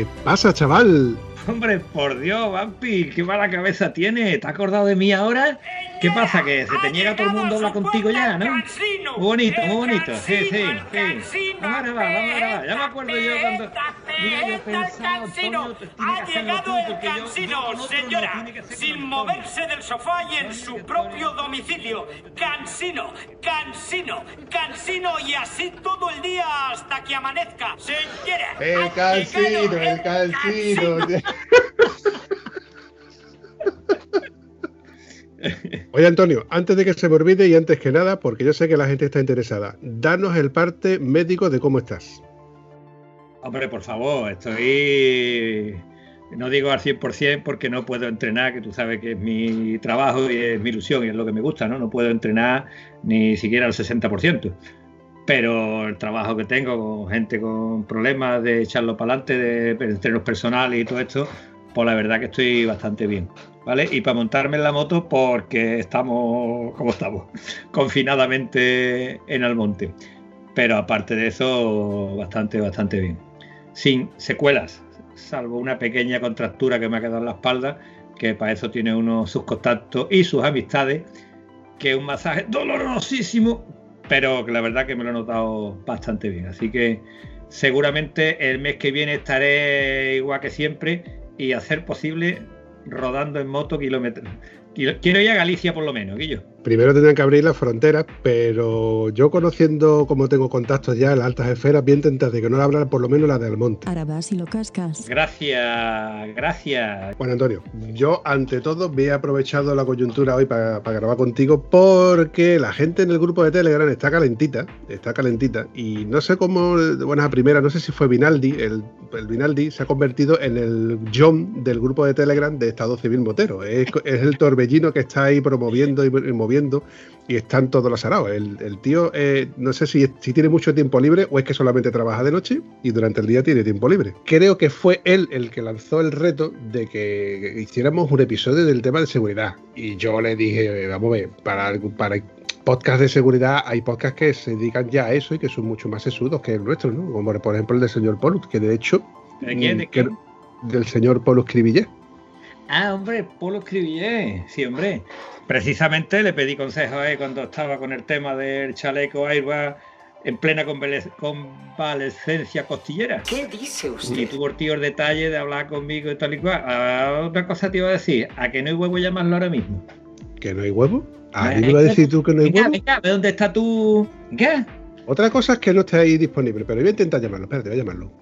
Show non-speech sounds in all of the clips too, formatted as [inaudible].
¿Qué pasa, chaval? Hombre, por Dios, Vampi, qué mala cabeza tiene. ¿Te has acordado de mí ahora? ¿Qué pasa? ¿Que se te niega todo el mundo a hablar contigo ya, no? Muy bonito, muy bonito. Sí, sí, sí. Vamos a grabar, vamos a grabar. Ya me acuerdo yo cuando. Mira, yo pensaba, Antonio, Ha llegado el cansino, señora, sin moverse del sofá y en su propio domicilio. Cansino, cansino, cansino y así todo el día hasta que amanezca. Señora. El llegado el calcino. [laughs] [laughs] Oye, Antonio, antes de que se me olvide y antes que nada, porque yo sé que la gente está interesada, danos el parte médico de cómo estás. Hombre, por favor, estoy. No digo al 100% porque no puedo entrenar, que tú sabes que es mi trabajo y es mi ilusión y es lo que me gusta, ¿no? No puedo entrenar ni siquiera al 60%. Pero el trabajo que tengo con gente con problemas de echarlo para adelante, de entrenos personales y todo esto, pues la verdad que estoy bastante bien. ¿Vale? Y para montarme en la moto porque estamos, como estamos, [laughs] confinadamente en el monte. Pero aparte de eso, bastante, bastante bien. Sin secuelas, salvo una pequeña contractura que me ha quedado en la espalda, que para eso tiene uno sus contactos y sus amistades, que es un masaje dolorosísimo, pero que la verdad que me lo he notado bastante bien. Así que seguramente el mes que viene estaré igual que siempre y a ser posible rodando en moto kilómetros. Quiero ir a Galicia por lo menos, Guillo. Primero tendrían que abrir las fronteras, pero yo conociendo cómo tengo contactos ya en las altas esferas, voy a intentar de que no la abran por lo menos la del monte. Ahora vas y lo cascas. Gracias, gracias. Bueno, Antonio, yo ante todo me he aprovechado la coyuntura hoy para, para grabar contigo porque la gente en el grupo de Telegram está calentita, está calentita, y no sé cómo, de buenas a primeras, no sé si fue Vinaldi, el, el Vinaldi se ha convertido en el John del grupo de Telegram de Estado Civil Motero. Es, es el torbellino que está ahí promoviendo y, y moviendo y están todos los araos. El, el tío, eh, no sé si, si tiene mucho tiempo libre o es que solamente trabaja de noche y durante el día tiene tiempo libre. Creo que fue él el que lanzó el reto de que hiciéramos un episodio del tema de seguridad. Y yo le dije, vamos a ver, para, para podcast de seguridad hay podcasts que se dedican ya a eso y que son mucho más sesudos que el nuestro, ¿no? Como por ejemplo el del señor Polus, que de hecho... ¿De quién? ¿De que- del señor Polus Cribillé. Ah, hombre, Polo escribí, sí, hombre. Precisamente le pedí consejo a él cuando estaba con el tema del chaleco airbag en plena convale- convalescencia costillera. ¿Qué dice Y usted? tuvo el tío el detalle de hablar conmigo y tal y cual. Ah, otra cosa te iba a decir, ¿a que no hay huevo llamarlo ahora mismo? ¿Que no hay huevo? ¿A mí me vas a decir tú que no hay Venga, huevo? venga, ¿dónde está tu...? ¿Qué? Otra cosa es que no esté ahí disponible, pero voy a intentar llamarlo. Espérate, voy a llamarlo.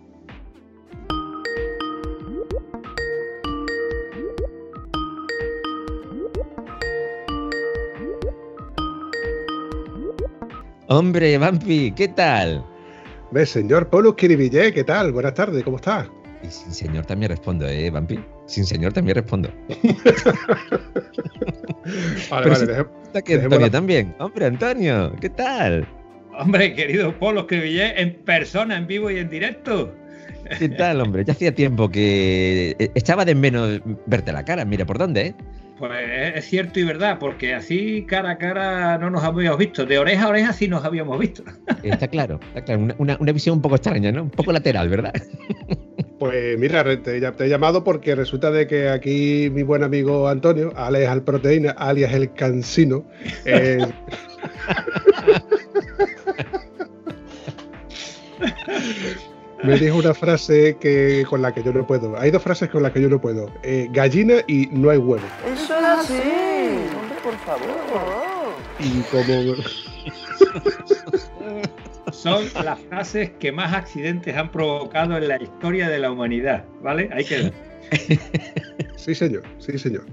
Hombre, Vampi, ¿qué tal? Ve, señor Polus Kiribillé, ¿qué tal? Buenas tardes, ¿cómo está? Y sin señor también respondo, ¿eh, Vampi? Sin señor también respondo. [laughs] Vale, Pero vale, deje- Dejemos Antonio la- también. Hombre, Antonio, ¿qué tal? Hombre, querido Polo escribí en persona, en vivo y en directo. ¿Qué tal, hombre? Ya hacía tiempo que eh, echaba de menos verte la cara. Mira, ¿por dónde, eh? Pues es cierto y verdad, porque así cara a cara no nos habíamos visto. De oreja a oreja sí nos habíamos visto. Está claro, está claro. Una, una- una visión un poco extraña, ¿no? Un poco lateral, ¿verdad? Pues mira, te, te he llamado porque resulta de que aquí mi buen amigo Antonio, alias al proteína, alias el cansino, eh, [laughs] me dijo una frase que con la que yo no puedo. Hay dos frases con las que yo no puedo. Eh, gallina y no hay huevo. Eso es así. Hombre, por favor. Y como Son las frases que más accidentes han provocado en la historia de la humanidad, ¿vale? Hay que [laughs] Sí, señor, sí, señor.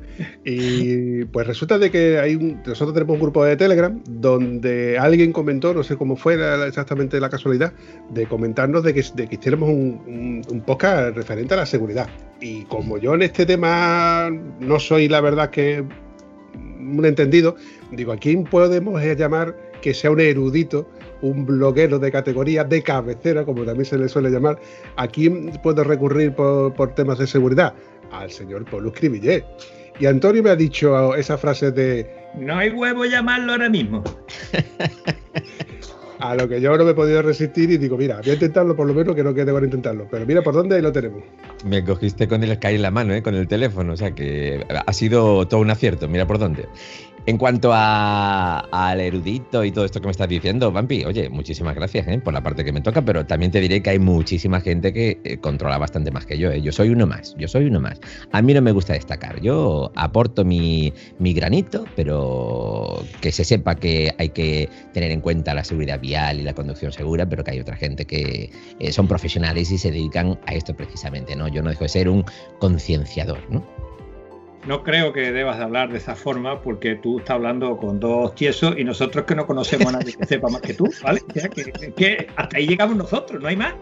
Y pues resulta de que nosotros tenemos un grupo de Telegram donde alguien comentó, no sé cómo fue exactamente la casualidad, de comentarnos de que, de que hiciéramos un, podcast referente a la seguridad. Y como yo en este tema no soy, la verdad, que un entendido, digo, ¿a quién podemos llamar que sea un erudito, un bloguero de categoría de cabecera, como también se le suele llamar? ¿A quién puedo recurrir por, por temas de seguridad? al señor Polo Cribillé. Y Antonio me ha dicho esa frase de... No hay huevo llamarlo ahora mismo. [laughs] a lo que yo no me he podido resistir y digo, mira, voy a intentarlo por lo menos que no quede para intentarlo. Pero mira por dónde lo tenemos. Me cogiste con el Sky en la mano, ¿eh? con el teléfono, o sea que ha sido todo un acierto, mira por dónde. En cuanto al erudito y todo esto que me estás diciendo, Vampi, oye, muchísimas gracias ¿eh? por la parte que me toca, pero también te diré que hay muchísima gente que eh, controla bastante más que yo. ¿eh? Yo soy uno más, yo soy uno más. A mí no me gusta destacar, yo aporto mi, granito, pero que se sepa que hay que tener en cuenta la seguridad vial y la conducción segura, pero que hay otra gente que son profesionales y se dedican a esto precisamente, ¿no? Yo no dejo de ser un concienciador, ¿no? No creo que debas de hablar de esa forma porque tú estás hablando con dos tiesos y nosotros que no conocemos a nadie que sepa más que tú, ¿vale? que, hasta ahí llegamos nosotros, no hay más.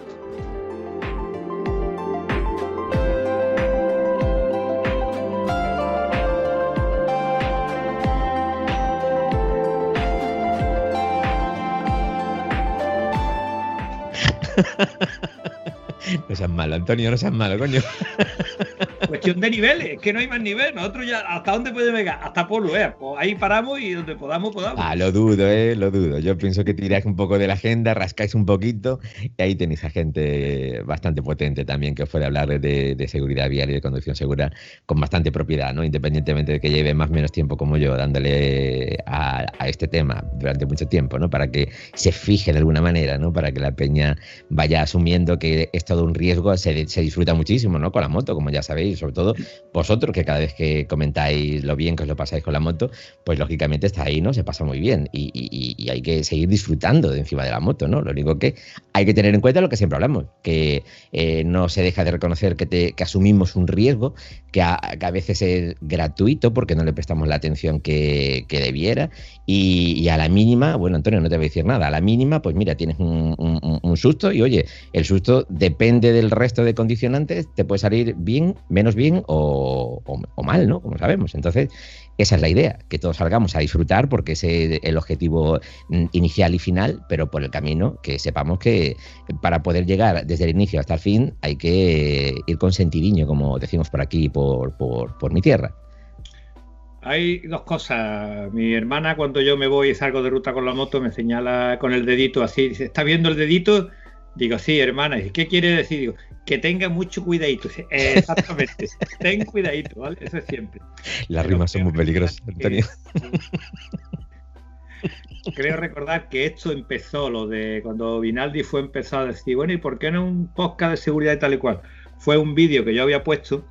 [laughs] No seas malo, Antonio, no seas malo, coño. [laughs] De niveles, que no hay más nivel. Nosotros ya, ¿hasta dónde podemos llegar? Hasta Polo, ¿eh? Pues ahí paramos y donde podamos, podamos. Ah, lo dudo, ¿eh? Lo dudo. Yo pienso que tiráis un poco de la agenda, rascáis un poquito y ahí tenéis a gente bastante potente también que os puede hablar de, seguridad vial y de conducción segura con bastante propiedad, ¿no? Independientemente de que lleve más o menos tiempo como yo dándole a, a este tema durante mucho tiempo, ¿no? Para que se fije de alguna manera, ¿no? Para que la peña vaya asumiendo que es todo un riesgo, se, se disfruta muchísimo, ¿no? Con la moto, como ya sabéis sobre todo vosotros, que cada vez que comentáis lo bien que os lo pasáis con la moto, pues lógicamente está ahí, ¿no? Se pasa muy bien y, hay que seguir disfrutando de encima de la moto, ¿no? Lo único que hay que tener en cuenta lo que siempre hablamos, que eh, no se deja de reconocer que, te, que asumimos un riesgo, que a, veces es gratuito porque no le prestamos la atención que, debiera y, a la mínima, bueno, Antonio, no te voy a decir nada, a la mínima, pues mira, tienes un, un susto y oye, el susto depende del resto de condicionantes, te puede salir bien, menos bien o, mal, ¿no? Como sabemos. Entonces, esa es la idea, que todos salgamos a disfrutar porque ese es el objetivo mm, inicial y final, pero por el camino que sepamos que para poder llegar desde el inicio hasta el fin hay que ir con sentidiño, como decimos por aquí, por, por, mi tierra. Hay dos cosas. Mi hermana, cuando yo me voy y salgo de ruta con la moto, me señala con el dedito así. Dice, ¿está viendo el dedito? Digo, sí, hermana. ¿Y qué quiere decir? Digo, que tenga mucho cuidadito. Exactamente. [laughs] Ten cuidadito, ¿vale? Eso es siempre. Las rimas son muy peligrosas, Antonio. [laughs] Creo recordar que esto empezó, lo de cuando Vinaldi fue empezado a decir, bueno, ¿y por qué no un podcast de seguridad y tal y cual? Fue un vídeo que yo había puesto.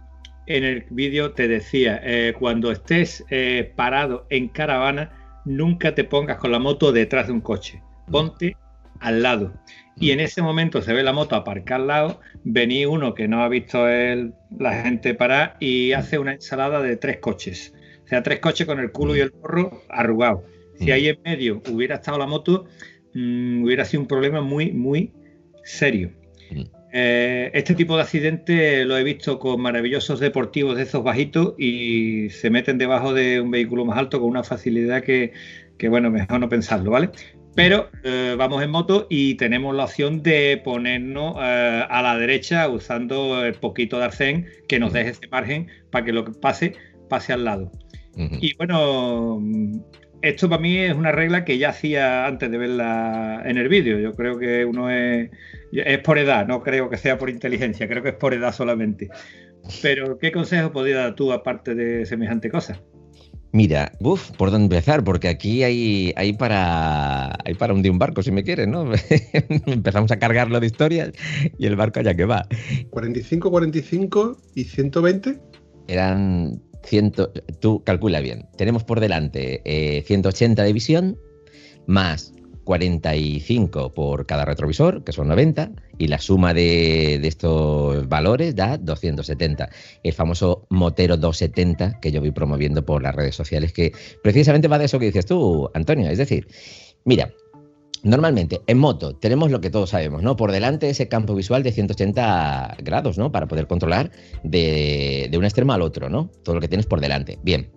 En el vídeo te decía, eh, cuando estés eh, parado en caravana, nunca te pongas con la moto detrás de un coche. Ponte al lado. Y en ese momento se ve la moto aparcar al lado, venía uno que no ha visto el, la gente parar y hace una ensalada de tres coches. O sea, tres coches con el culo y el gorro arrugado. Si ahí en medio hubiera estado la moto, mm, hubiera sido un problema muy, muy serio. Eh, este tipo de accidente lo he visto con maravillosos deportivos de esos bajitos y se meten debajo de un vehículo más alto con una facilidad que, que bueno, mejor no pensarlo, ¿vale? Pero eh, vamos en moto y tenemos la opción de ponernos eh, a la derecha usando el poquito de arcén que nos deje ese margen para que lo que pase pase al lado. Y bueno, esto para mí es una regla que ya hacía antes de verla en el vídeo. Yo creo que uno es, es por edad, no creo que sea por inteligencia, creo que es por edad solamente. Pero, ¿qué consejo podrías dar tú aparte de semejante cosa? Mira, uff, ¿por dónde empezar? Porque aquí hay, hay, para, hay para hundir un barco, si me quieres, ¿no? [laughs] Empezamos a cargarlo de historias y el barco allá que va. 45, 45 y 120. Eran 100, tú calcula bien. Tenemos por delante 180 eh, de visión, más 45 por cada retrovisor, que son 90, y la suma de, estos valores da 270. El famoso Motero 270 que yo voy promoviendo por las redes sociales, que precisamente va de eso que dices tú, Antonio. Es decir, mira, Normalmente, en moto, tenemos lo que todos sabemos, ¿no? Por delante ese campo visual de 180 grados, ¿no? Para poder controlar de, de un extremo al otro, ¿no? Todo lo que tienes por delante. Bien.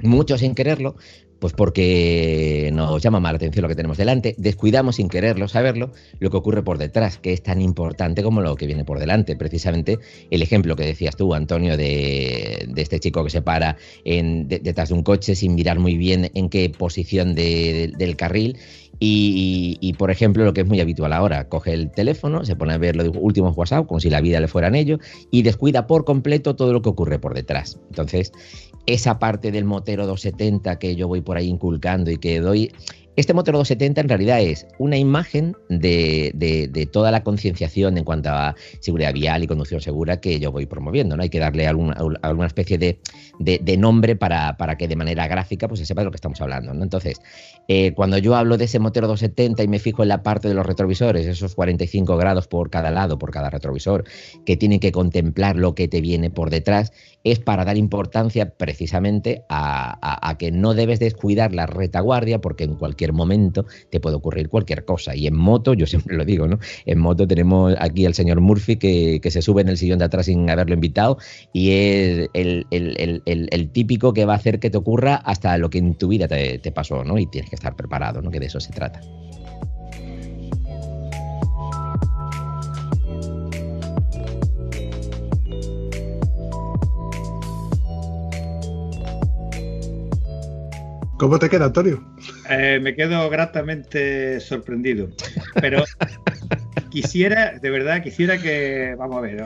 Muchos sin quererlo pues porque nos llama más la atención lo que tenemos delante, descuidamos sin quererlo, saberlo, lo que ocurre por detrás, que es tan importante como lo que viene por delante. Precisamente el ejemplo que decías tú, Antonio, de, este chico que se para detrás de un coche sin mirar muy bien en qué posición de, del carril y, por ejemplo, lo que es muy habitual ahora, coge el teléfono, se pone a ver los últimos WhatsApp, como si la vida le fuera en ello, y descuida por completo todo lo que ocurre por detrás. Entonces, esa parte del motero 270 que yo voy por ahí inculcando y que doy este Motero 270 en realidad es una imagen de, toda la concienciación en cuanto a seguridad vial y conducción segura que yo voy promoviendo. ¿no? Hay que darle alguna, alguna especie de, nombre para, que de manera gráfica pues, se sepa de lo que estamos hablando. ¿no? Entonces, eh, cuando yo hablo de ese Motero 270 y me fijo en la parte de los retrovisores, esos 45 grados por cada lado, por cada retrovisor, que tienen que contemplar lo que te viene por detrás, es para dar importancia precisamente a que no debes descuidar la retaguardia porque en cualquier momento te puede ocurrir cualquier cosa. Y en moto, yo siempre lo digo, ¿no? En moto tenemos aquí al señor Murphy que, que se sube en el sillón de atrás sin haberlo invitado y es el, el, el, el, típico que va a hacer que te ocurra hasta lo que en tu vida te, te pasó, ¿no? Y tienes que estar preparado, ¿no? Que de eso se trata. ¿Cómo te queda, Antonio? Eh, me quedo gratamente sorprendido. Pero quisiera, de verdad, quisiera que, vamos a ver,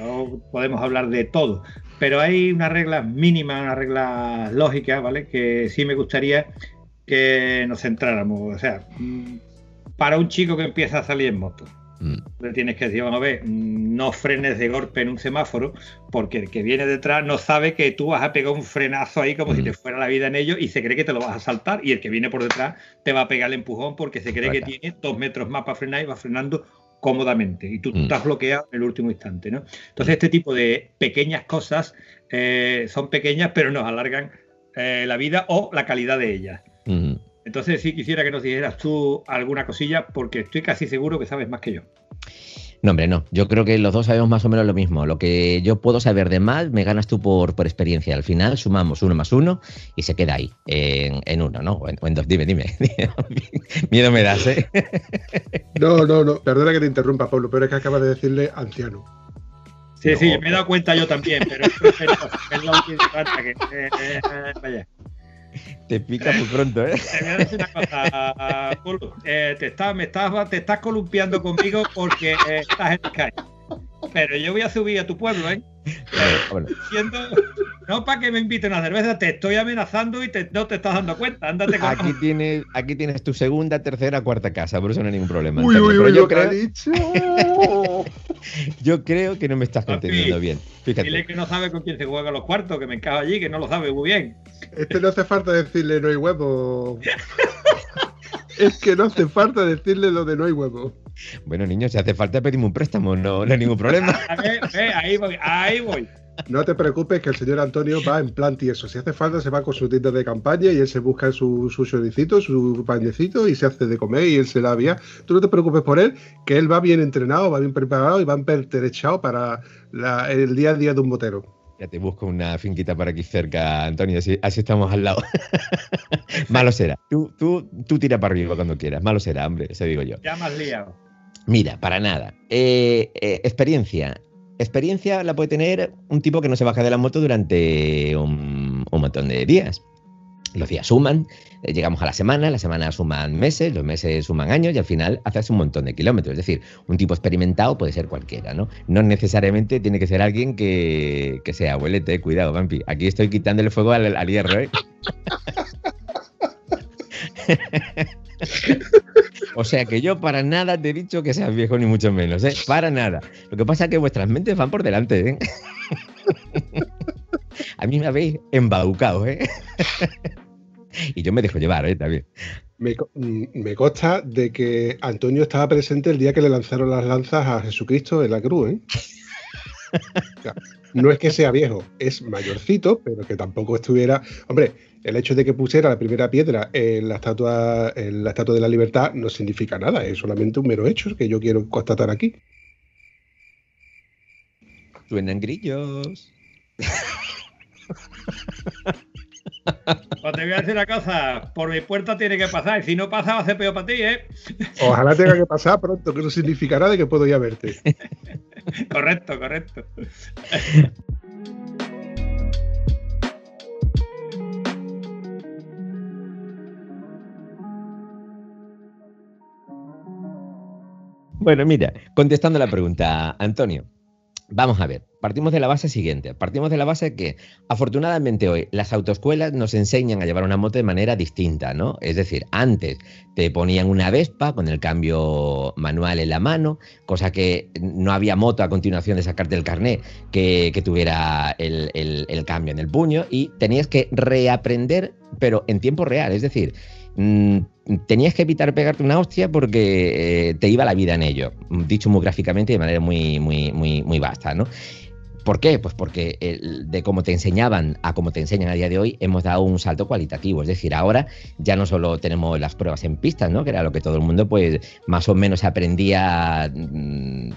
podemos hablar de todo, pero hay unas reglas mínimas, unas reglas lógicas, ¿vale? Que sí me gustaría que nos centráramos. O sea, para un chico que empieza a salir en moto, Mm. Le tienes que decir, vamos a ver, no frenes de golpe en un semáforo, porque el que viene detrás no sabe que tú vas a pegar un frenazo ahí como mm. si te fuera la vida en ello y se cree que te lo vas a saltar. Y el que viene por detrás te va a pegar el empujón porque se cree que tiene dos metros más para frenar y va frenando cómodamente. Y tú, mm. estás bloqueado en el último instante, ¿no? Entonces, este tipo de pequeñas cosas eh, son pequeñas, pero nos alargan eh, la vida o la calidad de ellas. Mm. Entonces sí quisiera que nos dijeras tú alguna cosilla porque estoy casi seguro que sabes más que yo. No, hombre, no. Yo creo que los dos sabemos más o menos lo mismo. Lo que yo puedo saber de más, me ganas tú por, por experiencia. Al final sumamos uno más uno y se queda ahí, en, en uno, ¿no? O en, o en, dos. Dime, dime. [laughs] Miedo me das, ¿eh? [laughs] No, no, no. Perdona que te interrumpa, Pablo, pero es que acabas de decirle anciano. Sí, no. sí, me he dado cuenta yo también, pero es, [laughs] es la última que... Eh, eh, vaya. [laughs] Te pica muy pronto, ¿eh? Te. Eh, estás, me estás, te estás columpiando conmigo porque eh, estás en Sky. Pero yo voy a subir a tu pueblo, ¿eh? Bueno. Diciendo, no para que me inviten a cerveza, te estoy amenazando y te, no te estás dando cuenta. Ándate con aquí, tienes, aquí tienes tu segunda, tercera, cuarta casa, por eso no hay ningún problema. Uy, uy, uy, yo, creo... [laughs] yo creo que no me estás entendiendo bien. Fíjate. Dile que no sabe con quién se juega los cuartos, que me encaja allí, que no lo sabe muy bien. Este no hace falta decirle no hay huevo. es que no hace falta decirle lo de no hay huevo. Bueno, niños, si hace falta pedimos un préstamo, no, no hay ningún problema. [laughs] ver, ahí voy, ahí voy. No te preocupes que el señor Antonio va en plan tieso. Si hace falta, se va con su tienda de campaña y él se busca su, su choricito, su pañecito y se hace de comer y él se la vía. Tú no te preocupes por él, que él va bien entrenado, va bien preparado y va pertrechado para la, el día a día de un motero. Ya te busco una finquita por aquí cerca, Antonio, así, así estamos al lado. [laughs] Malo será. Tú, tú, tú tira para arriba cuando quieras. Malo será, hombre, eso digo yo. Ya más liado. Mira, para nada. Eh, eh, experiencia. Experiencia la puede tener un tipo que no se baja de la moto durante un, un montón de días. Los días suman, eh, llegamos a la semana, la semana suman meses, los meses suman años y al final haces un montón de kilómetros. Es decir, un tipo experimentado puede ser cualquiera, ¿no? No necesariamente tiene que ser alguien que, que sea abuelete, cuidado, Vampi. Aquí estoy quitándole fuego al, al hierro, ¿eh? [laughs] o sea que yo para nada te he dicho que seas viejo, ni mucho menos, ¿eh? Para nada. Lo que pasa es que vuestras mentes van por delante, ¿eh? [laughs] A mí me habéis embaucado, ¿eh? [laughs] y yo me dejo llevar, ¿eh? También. me, consta de que Antonio estaba presente el día que le lanzaron las lanzas a Jesucristo en la cruz, ¿eh? [laughs] no es que sea viejo, es mayorcito, pero que tampoco estuviera. Hombre, el hecho de que pusiera la primera piedra en la estatua, en la estatua de la libertad no significa nada, es solamente un mero hecho que yo quiero constatar aquí. Suenan grillos. Pues te voy a decir una cosa, por mi puerta tiene que pasar, y si no pasa va a ser peor para ti, ¿eh? Ojalá tenga que pasar pronto, que eso significará de que puedo ir a verte. [laughs] correcto, correcto. Bueno, mira, contestando la pregunta, Antonio, Vamos a ver, partimos de la base siguiente. Partimos de la base que, afortunadamente hoy, las autoescuelas nos enseñan a llevar una moto de manera distinta, ¿no? Es decir, antes te ponían una Vespa con el cambio manual en la mano, cosa que no había moto a continuación de sacarte el carnet que, tuviera el, el cambio en el puño y tenías que reaprender, pero en tiempo real. Es decir, Mm, tenías que evitar pegarte una hostia porque eh, te iba la vida en ello, dicho muy gráficamente de manera muy, muy, muy, muy vasta, ¿no? ¿Por qué? Pues porque de cómo te enseñaban a cómo te enseñan a día de hoy, hemos dado un salto cualitativo. Es decir, ahora ya no solo tenemos las pruebas en pistas, ¿no? Que era lo que todo el mundo, pues, más o menos aprendía mm,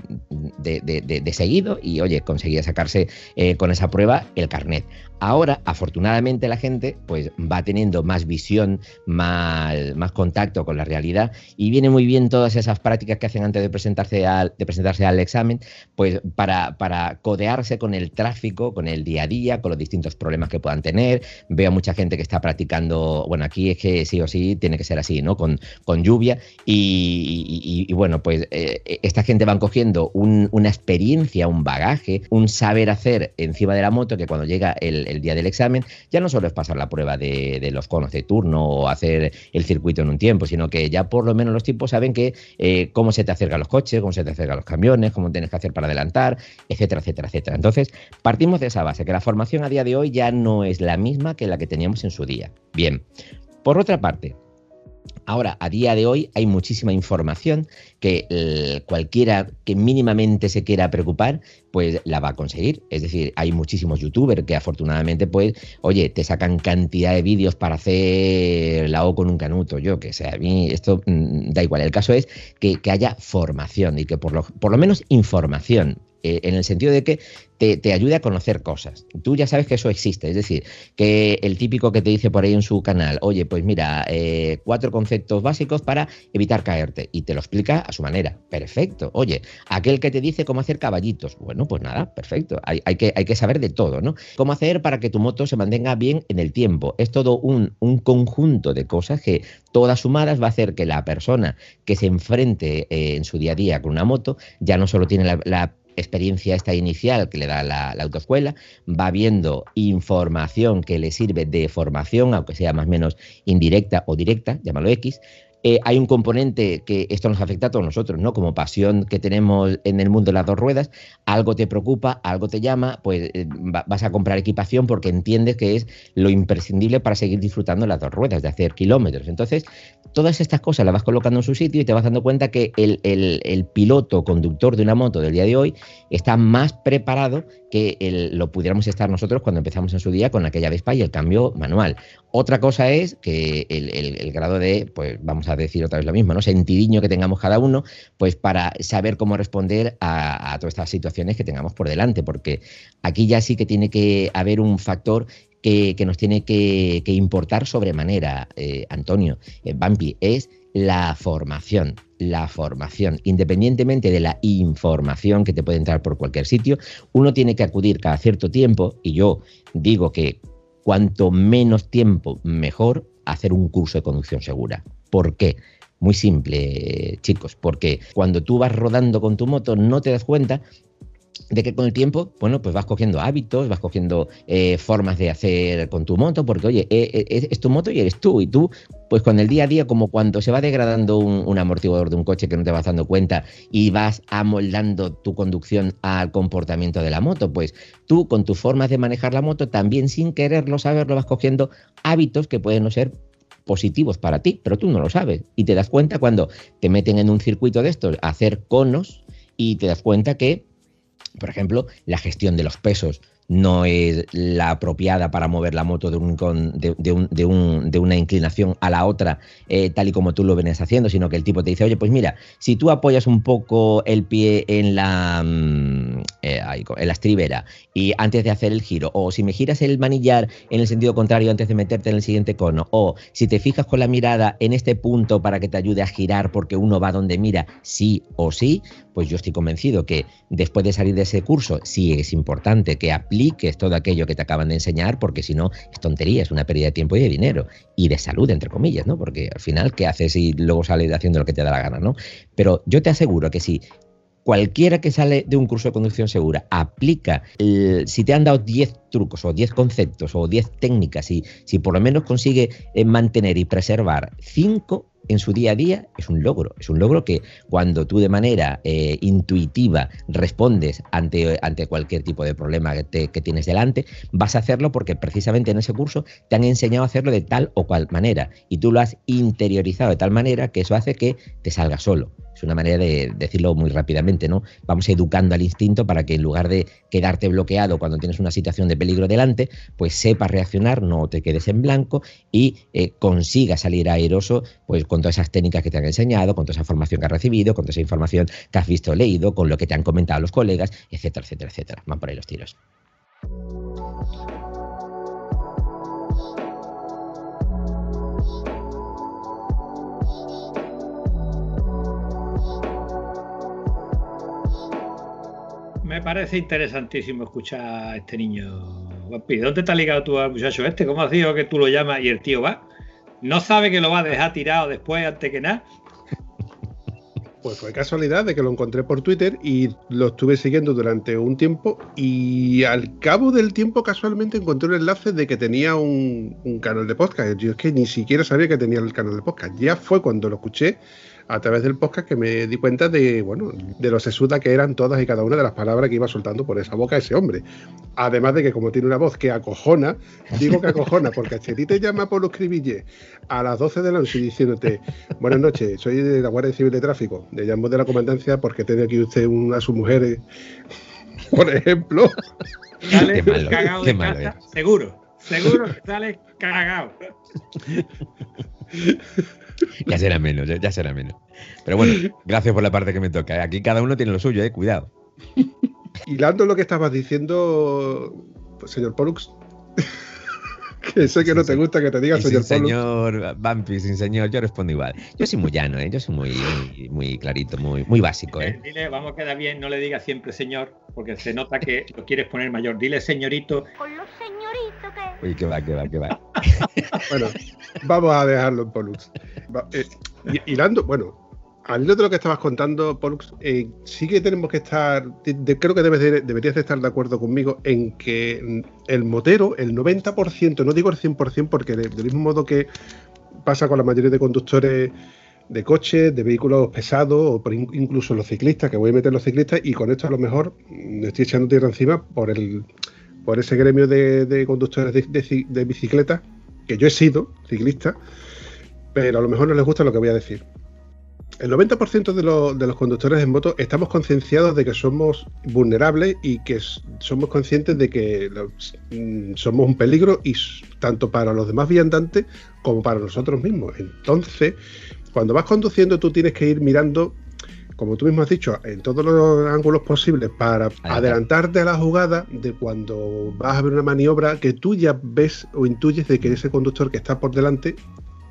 de, seguido y, oye, conseguía sacarse eh, con esa prueba el carnet. Ahora, afortunadamente, la gente pues va teniendo más visión, más, contacto con la realidad y viene muy bien todas esas prácticas que hacen antes de presentarse al, examen, pues para, codearse con el tráfico, con el día a día, con los distintos problemas que puedan tener. Veo mucha gente que está practicando, bueno, aquí es que sí o sí tiene que ser así, ¿no? Con, lluvia y, bueno, pues eh, esta gente van cogiendo una experiencia, un bagaje, un saber hacer encima de la moto que cuando llega el el día del examen, ya no solo es pasar la prueba de, los conos de turno o hacer el circuito en un tiempo, sino que ya por lo menos los tipos saben que eh, cómo se te acercan los coches, cómo se te acercan los camiones, cómo tienes que hacer para adelantar, etcétera, etcétera, etcétera. Entonces, partimos de esa base, que la formación a día de hoy ya no es la misma que la que teníamos en su día. Bien, por otra parte, Ahora, a día de hoy hay muchísima información que cualquiera que mínimamente se quiera preocupar, pues la va a conseguir. Es decir, hay muchísimos youtubers que afortunadamente, pues, oye, te sacan cantidad de vídeos para hacer la O con un canuto. Yo que sé, a mí esto mm, da igual. El caso es que, haya formación y que por lo, por lo menos información. Eh, en el sentido de que te, ayude a conocer cosas. Tú ya sabes que eso existe, es decir, que el típico que te dice por ahí en su canal, oye, pues mira, eh, cuatro conceptos básicos para evitar caerte, y te lo explica a su manera. Perfecto. Oye, aquel que te dice cómo hacer caballitos, bueno, pues nada, perfecto. Hay, que, hay que saber de todo, ¿no? Cómo hacer para que tu moto se mantenga bien en el tiempo. Es todo un, conjunto de cosas que todas sumadas va a hacer que la persona que se enfrente eh, en su día a día con una moto ya no solo tiene la experiencia esta inicial que le da la, autoescuela, va viendo información que le sirve de formación, aunque sea más o menos indirecta o directa, llámalo X, eh, hay un componente que esto nos afecta a todos nosotros, ¿no? Como pasión que tenemos en el mundo de las dos ruedas, algo te preocupa, algo te llama, pues eh, vas a comprar equipación porque entiendes que es lo imprescindible para seguir disfrutando las dos ruedas, de hacer kilómetros. Entonces, todas estas cosas las vas colocando en su sitio y te vas dando cuenta que el, el piloto conductor de una moto del día de hoy está más preparado que lo pudiéramos estar nosotros cuando empezamos en su día con aquella Vespa y el cambio manual. Otra cosa es que el, grado de, pues vamos a decir otra vez lo mismo, ¿no? Sentidiño que tengamos cada uno, pues para saber cómo responder a, todas estas situaciones que tengamos por delante, porque aquí ya sí que tiene que haber un factor que, nos tiene que, importar sobremanera, eh, Antonio, eh, Bampi, es la formación, la formación, independientemente de la información que te puede entrar por cualquier sitio, uno tiene que acudir cada cierto tiempo, y yo digo que cuanto menos tiempo, mejor hacer un curso de conducción segura. ¿Por qué? Muy simple, chicos, porque cuando tú vas rodando con tu moto no te das cuenta de que con el tiempo, bueno, pues vas cogiendo hábitos, vas cogiendo eh, formas de hacer con tu moto, porque oye, eh, eh, es, tu moto y eres tú, y tú, pues con el día a día, como cuando se va degradando un, amortiguador de un coche que no te vas dando cuenta y vas amoldando tu conducción al comportamiento de la moto, pues tú con tus formas de manejar la moto, también sin quererlo saberlo, vas cogiendo hábitos que pueden no ser positivos para ti, pero tú no lo sabes. Y te das cuenta cuando te meten en un circuito de estos a hacer conos y te das cuenta que, por ejemplo, la gestión de los pesos no es la apropiada para mover la moto de, un, de, de, un, de una inclinación a la otra, eh, tal y como tú lo venías haciendo, sino que el tipo te dice, oye, pues mira, si tú apoyas un poco el pie en la, mm, eh, en la estribera y antes de hacer el giro, o si me giras el manillar en el sentido contrario antes de meterte en el siguiente cono, o si te fijas con la mirada en este punto para que te ayude a girar porque uno va donde mira, sí o sí, pues yo estoy convencido que después de salir de ese curso, sí es importante que apliques todo aquello que te acaban de enseñar, porque si no, es tontería, es una pérdida de tiempo y de dinero, y de salud, entre comillas, ¿no? Porque al final, ¿qué haces y luego sales haciendo lo que te da la gana, ¿no? Pero yo te aseguro que si cualquiera que sale de un curso de conducción segura aplica, si te han dado 10 trucos o 10 conceptos o 10 técnicas y si por lo menos consigue eh, mantener y preservar 5, en su día a día es un logro. Es un logro que cuando tú de manera eh, intuitiva respondes ante, ante cualquier tipo de problema que, que, tienes delante, vas a hacerlo porque precisamente en ese curso te han enseñado a hacerlo de tal o cual manera y tú lo has interiorizado de tal manera que eso hace que te salga solo. Es una manera de decirlo muy rápidamente, ¿no? Vamos educando al instinto para que en lugar de quedarte bloqueado cuando tienes una situación de peligro delante, pues sepas reaccionar, no te quedes en blanco y eh, consigas salir airoso pues con todas esas técnicas que te han enseñado, con toda esa formación que has recibido, con toda esa información que has visto leído, con lo que te han comentado los colegas, etcétera, etcétera, etcétera. Van por ahí los tiros. Me parece interesantísimo escuchar a este niño. ¿Dónde te has ligado tú al muchacho este? ¿Cómo has dicho que tú lo llamas y el tío va? ¿No sabe que lo va a dejar tirado después antes que nada? [laughs] Pues fue casualidad de que lo encontré por Twitter y lo estuve siguiendo durante un tiempo y al cabo del tiempo casualmente encontré un enlace de que tenía un, un canal de podcast. Yo es que ni siquiera sabía que tenía el canal de podcast. Ya fue cuando lo escuché a través del podcast que me di cuenta de, bueno, de lo sesuda que eran todas y cada una de las palabras que iba soltando por esa boca ese hombre. Además de que como tiene una voz que acojona, digo que acojona, porque si a ti te llama por los cribille a las 12 de la noche diciéndote, buenas noches, soy de la Guardia Civil de Tráfico, le llamo de la comandancia porque tiene aquí usted a su mujer, por ejemplo. Sale cagado de casa, seguro, seguro que sale cagado. ya será menos, ya, será menos. Pero bueno, gracias por la parte que me toca. Aquí cada uno tiene lo suyo, eh, cuidado. Hilando lo que estabas diciendo, pues, señor Pollux, [laughs] que sé que no te gusta que te diga señor sin Señor Bumpy, sin señor, yo respondo igual. Yo soy muy llano, ¿eh? yo soy muy, muy, clarito, muy, muy básico. ¿eh? Dile, vamos a quedar bien, no le digas siempre señor, porque se nota que lo quieres poner mayor. Dile señorito. Con los señoritos que. Uy, que va, que va, que va. [laughs] bueno, vamos a dejarlo en Pollux. Eh, hilando, bueno, al hilo de lo que estabas contando, Pollux, eh, sí que tenemos que estar, creo que debes deberías de estar de acuerdo conmigo en que el motero, el 90%, no digo el 100%, porque del mismo modo que pasa con la mayoría de conductores de coches, de vehículos pesados, o incluso los ciclistas, que voy a meter los ciclistas, y con esto a lo mejor me estoy echando tierra encima por el por ese gremio de, conductores de, de, de bicicletas, que yo he sido ciclista, pero a lo mejor no les gusta lo que voy a decir el 90% de, de, los conductores en moto estamos concienciados de que somos vulnerables y que somos conscientes de que mm, somos un peligro y tanto para los demás viandantes como para nosotros mismos. Entonces, cuando vas conduciendo tú tienes que ir mirando, como tú mismo has dicho, en todos los ángulos posibles para adelantarte a la jugada de cuando vas a ver una maniobra que tú ya ves o intuyes de que ese conductor que está por delante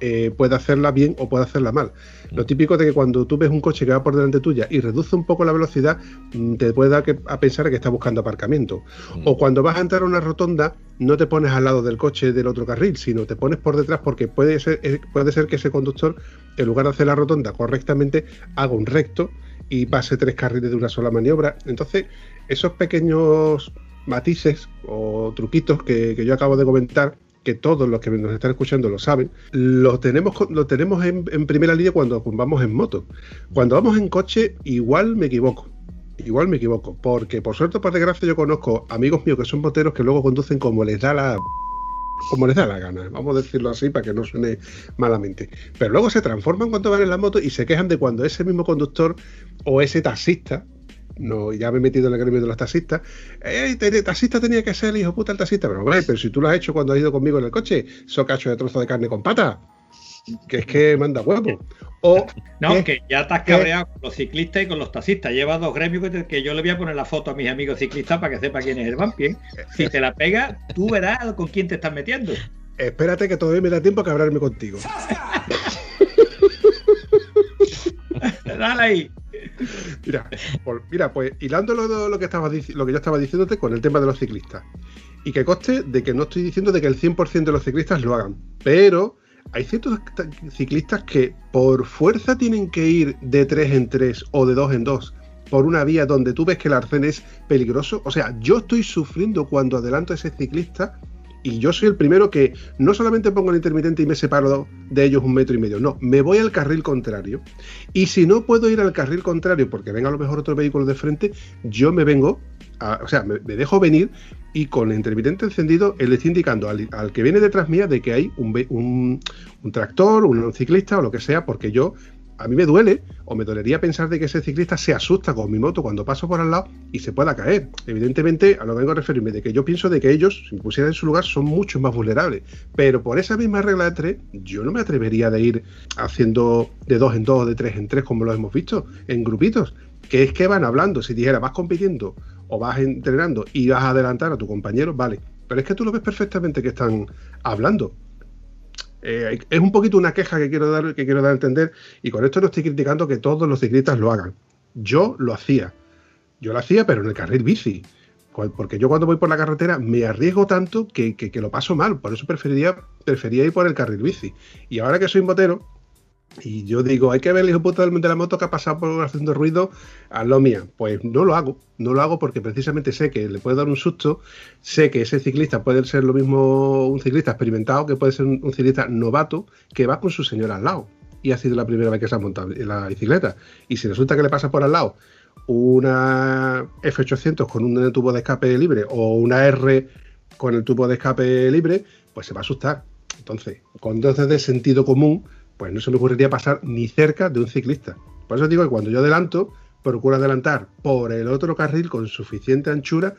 eh, puede hacerla bien o puede hacerla mal. Lo típico de que cuando tú ves un coche que va por delante tuya y reduce un poco la velocidad, mm, te puede dar a pensar que está buscando aparcamiento. O cuando vas a entrar a una rotonda, no te pones al lado del coche del otro carril, sino te pones por detrás porque puede ser, eh, puede ser que ese conductor, en lugar de hacer la rotonda correctamente, haga un recto y pase tres carriles de una sola maniobra. Entonces, esos pequeños matices o truquitos que yo acabo de comentar, que todos los que nos están escuchando lo saben, lo tenemos, lo tenemos en, primera línea cuando vamos en moto. Cuando vamos en coche, igual me equivoco. Igual me equivoco, porque por suerte por desgracia yo conozco amigos míos que son moteros que luego conducen como les da la como les da la gana, vamos a decirlo así para que no suene malamente. Pero luego se transforman cuando van en la moto y se quejan de cuando ese mismo conductor o ese taxista, no, ya me he metido en el gremio de los taxistas, eh, el taxista tenía que ser el hijo puta el taxista, pero hombre, pero si tú lo has hecho cuando has ido conmigo en el coche, so cacho de trozo de carne con pata, que es que manda huevo. O [laughs] no, que, ya has cabreado con los ciclistas y con los taxistas. Lleva dos gremios que, yo le voy a poner la foto a mis amigos ciclistas para que sepa quién es el vampi. ¿eh? Si te la pega, tú verás con quién te estás metiendo. Espérate que todavía me da tiempo a cabrearme contigo. [laughs] Dale ahí. [laughs] Mira, mira, pues hilando lo, lo, que estaba, lo que yo estaba diciéndote con el tema de los ciclistas. Y que coste de que no estoy diciendo de que el 100% de los ciclistas lo hagan. Pero hay ciertos ciclistas que por fuerza tienen que ir de 3 en 3 o de 2 en 2 por una vía donde tú ves que el arcén es peligroso. O sea, yo estoy sufriendo cuando adelanto a ese ciclista y yo soy el primero que no solamente pongo el intermitente y me separo de ellos un metro y medio, no, me voy al carril contrario. Y si no puedo ir al carril contrario porque venga a lo mejor otro vehículo de frente, yo me vengo, o sea, me, dejo venir y con el intermitente encendido él está indicando al, que viene detrás mía de que hay un, un tractor, un ciclista o lo que sea, porque yo a mí me duele o me dolería pensar de que ese ciclista se asusta con mi moto cuando paso por al lado y se pueda caer. Evidentemente, a lo que vengo a referirme de que yo pienso de que ellos, si me pusieran en su lugar, son mucho más vulnerables. Pero por esa misma regla de tres, yo no me atrevería de ir haciendo de dos en dos de tres en tres, como lo hemos visto, en grupitos. Que es que van hablando. Si dijera, vas compitiendo o vas entrenando y vas a adelantar a tu compañero, vale. Pero es que tú lo ves perfectamente que están hablando. Eh, es un poquito una queja que quiero dar que quiero dar a entender y con esto no estoy criticando que todos los ciclistas lo hagan. Yo lo hacía. Yo lo hacía, pero en el carril bici. Porque yo cuando voy por la carretera me arriesgo tanto que, que, lo paso mal. Por eso preferiría, prefería ir por el carril bici. Y ahora que soy motero, y yo digo, hay que ver el hijo puto de la moto que ha pasado por haciendo ruido a lo mía. Pues no lo hago, no lo hago porque precisamente sé que le puede dar un susto, sé que ese ciclista puede ser lo mismo un ciclista experimentado que puede ser un, ciclista novato que va con su señora al lado y ha sido la primera vez que se ha montado en la bicicleta. Y si resulta que le pasa por al lado una F800 con un tubo de escape libre o una R con el tubo de escape libre, pues se va a asustar. Entonces, con dosis de sentido común, pues no se me ocurriría pasar ni cerca de un ciclista. Por eso digo que cuando yo adelanto, procuro adelantar por el otro carril con suficiente anchura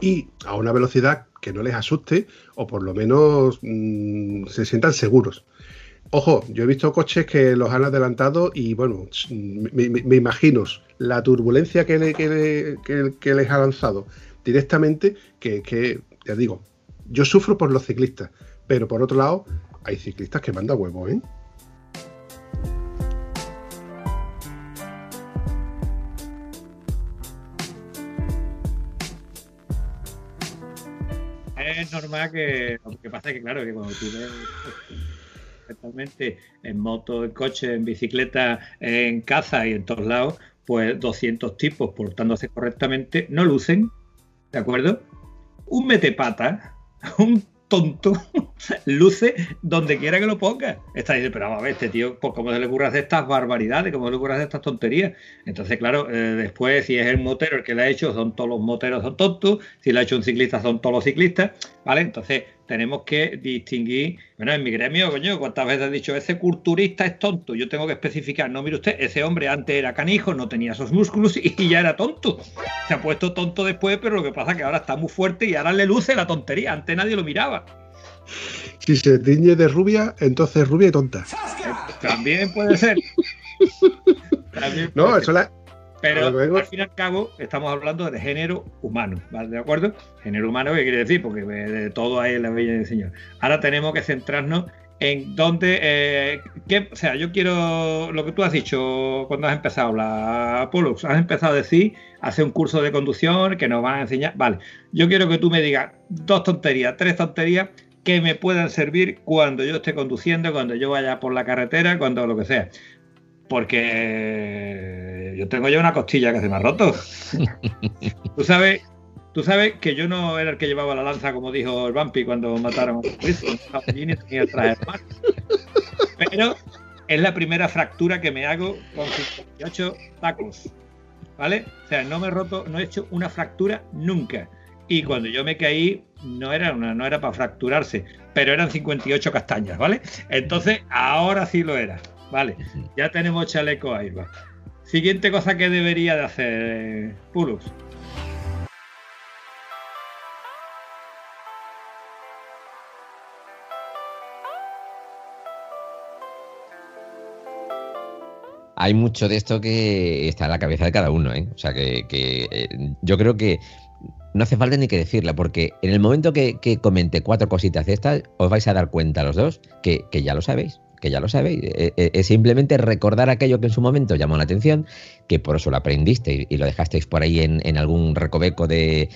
y a una velocidad que no les asuste o por lo menos mm, se sientan seguros. Ojo, yo he visto coches que los han adelantado y bueno, me, imagino la turbulencia que, les ha lanzado directamente, que, que, ya digo, yo sufro por los ciclistas, pero por otro lado, hay ciclistas que mandan huevos, ¿eh? Que lo que pasa es que claro que cuando tú ves perfectamente en moto, en coche, en bicicleta, en caza y en todos lados, pues 200 tipos portándose correctamente no lucen, ¿de acuerdo? Un metepata, [laughs] un tonto [laughs] luce donde quiera que lo ponga. Está diciendo, pero vamos a ver, este tío, pues cómo se le ocurre hacer estas barbaridades, cómo se le ocurre hacer estas tonterías. Entonces, claro, eh, después, si es el motero el que lo ha hecho, son todos los moteros son tontos, si lo ha hecho un ciclista, son todos los ciclistas, ¿vale? Entonces, tenemos que distinguir, bueno, en mi gremio, coño, ¿cuántas veces he dicho, ese culturista es tonto? Yo tengo que especificar, no, mire usted, ese hombre antes era canijo, no tenía esos músculos [laughs] y ya era tonto. Se ha puesto tonto después, pero lo que pasa es que ahora está muy fuerte y ahora le luce la tontería, antes nadie lo miraba. Si se tiñe de rubia, entonces rubia y tonta. También puede ser. [laughs] no, eso la, pero al fin y al cabo estamos hablando de género humano, ¿vale? ¿De acuerdo? Género humano, ¿qué quiere decir? Porque de todo hay en la Bella del Señor. Ahora tenemos que centrarnos en dónde, eh, o sea, yo quiero lo que tú has dicho cuando has empezado, la Pollux, has empezado a decir, hacer un curso de conducción que nos van a enseñar, vale, yo quiero que tú me digas dos tonterías, tres tonterías que me puedan servir cuando yo esté conduciendo, cuando yo vaya por la carretera, cuando lo que sea porque yo tengo ya una costilla que se me ha roto. [laughs] tú sabes, tú sabes que yo no era el que llevaba la lanza, como dijo el Vampi cuando mataron a Pero es la primera fractura que me hago con 58 tacos. ¿Vale? O sea, no me he roto, no he hecho una fractura nunca. y cuando yo me caí no era una, no era para fracturarse, pero eran 58 castañas, ¿vale? Entonces ahora sí lo era, ¿vale? Ya tenemos chaleco airbag. Siguiente cosa que debería de hacer Pulus. hay mucho de esto que está en la cabeza de cada uno, ¿eh? O sea, que, eh, yo creo que no hace falta ni que decirla, porque en el momento que, comente cuatro cositas de estas, os vais a dar cuenta los dos que, que ya lo sabéis que ya lo sabéis, eh, eh, es simplemente recordar aquello que en su momento llamó la atención, que por eso lo aprendisteis y lo dejasteis por ahí en, algún recoveco de,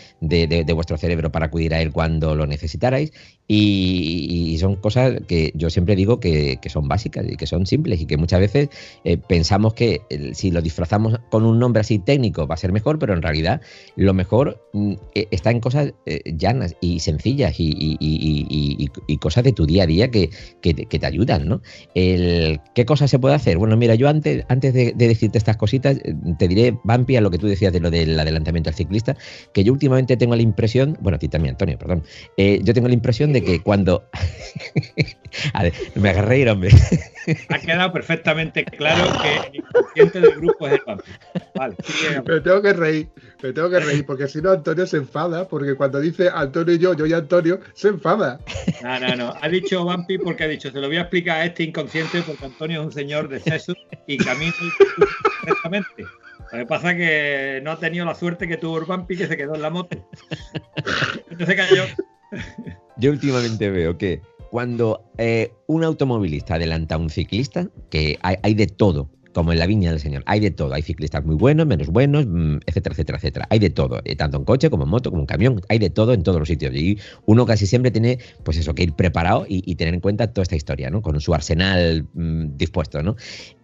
vuestro cerebro para acudir a él cuando lo necesitarais. Y, son cosas que yo siempre digo que, son básicas y que son simples y que muchas veces eh, pensamos que si lo disfrazamos con un nombre así técnico va a ser mejor, pero en realidad lo mejor mm, está en cosas llanas y sencillas y, cosas de tu día a día que, que te ayudan, ¿no? El, ¿Qué cosas se puede hacer? Bueno, mira, yo antes, antes de, decirte estas cositas, eh, te diré, Vampi, a lo que tú decías de lo del adelantamiento al ciclista, que yo últimamente tengo la impresión, bueno, a ti también, Antonio, perdón, eh, yo tengo la impresión de que cuando... [laughs] a ver, me agarré hombre. [laughs] ha quedado perfectamente claro que el inconsciente del grupo es el Vampi. Vale, me tengo que reír, me tengo que reír, porque si no Antonio se enfada, porque cuando dice Antonio y yo, yo y Antonio, se enfada. No, no, no. Ha dicho Vampi porque ha dicho, se lo voy a explicar a este inconsciente porque Antonio es un señor de sexo y camina perfectamente. Lo que pasa es que no ha tenido la suerte que tuvo Vampi que se quedó en la moto. Entonces cayó. Yo últimamente veo que cuando eh, un automovilista adelanta a un ciclista, que hay, de todo, como en la viña del Señor. Hay de todo. Hay ciclistas muy buenos, menos buenos, mm, etcétera, etcétera, etcétera. Hay de todo. Eh, tanto en coche como en moto, como en camión. Hay de todo en todos los sitios. Y uno casi siempre tiene, pues eso, que ir preparado y, tener en cuenta toda esta historia, ¿no? Con su arsenal mm, dispuesto, ¿no?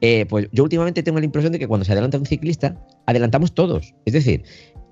Eh, pues yo últimamente tengo la impresión de que cuando se adelanta un ciclista, adelantamos todos. Es decir,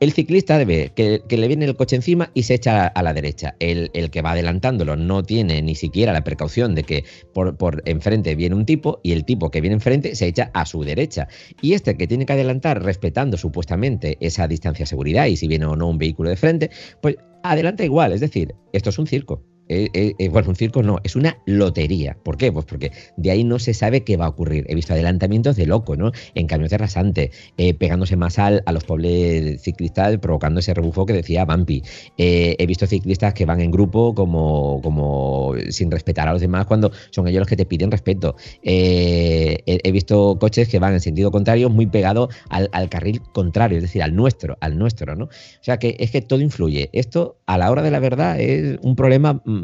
el ciclista debe que, le viene el coche encima y se echa a la derecha. El, que va adelantándolo no tiene ni siquiera la precaución de que por, por, enfrente viene un tipo y el tipo que viene enfrente se echa a su derecha. Y este que tiene que adelantar respetando supuestamente esa distancia de seguridad y si viene o no un vehículo de frente, pues adelanta igual. Es decir, esto es un circo. Eh, eh, eh, bueno, un circo no, es una lotería. ¿Por qué? Pues porque de ahí no se sabe qué va a ocurrir. He visto adelantamientos de loco, ¿no? En camiones de rasante, pegándose más al, a los pobres ciclistas, provocando ese rebufo que decía Bampi. he visto ciclistas que van en grupo como, como sin respetar a los demás cuando son ellos los que te piden respeto. He, visto coches que van en sentido contrario, muy pegados al, al carril contrario, es decir, al nuestro, al nuestro, ¿no? O sea que es que todo influye. Esto, a la hora de la verdad, es un problema mm,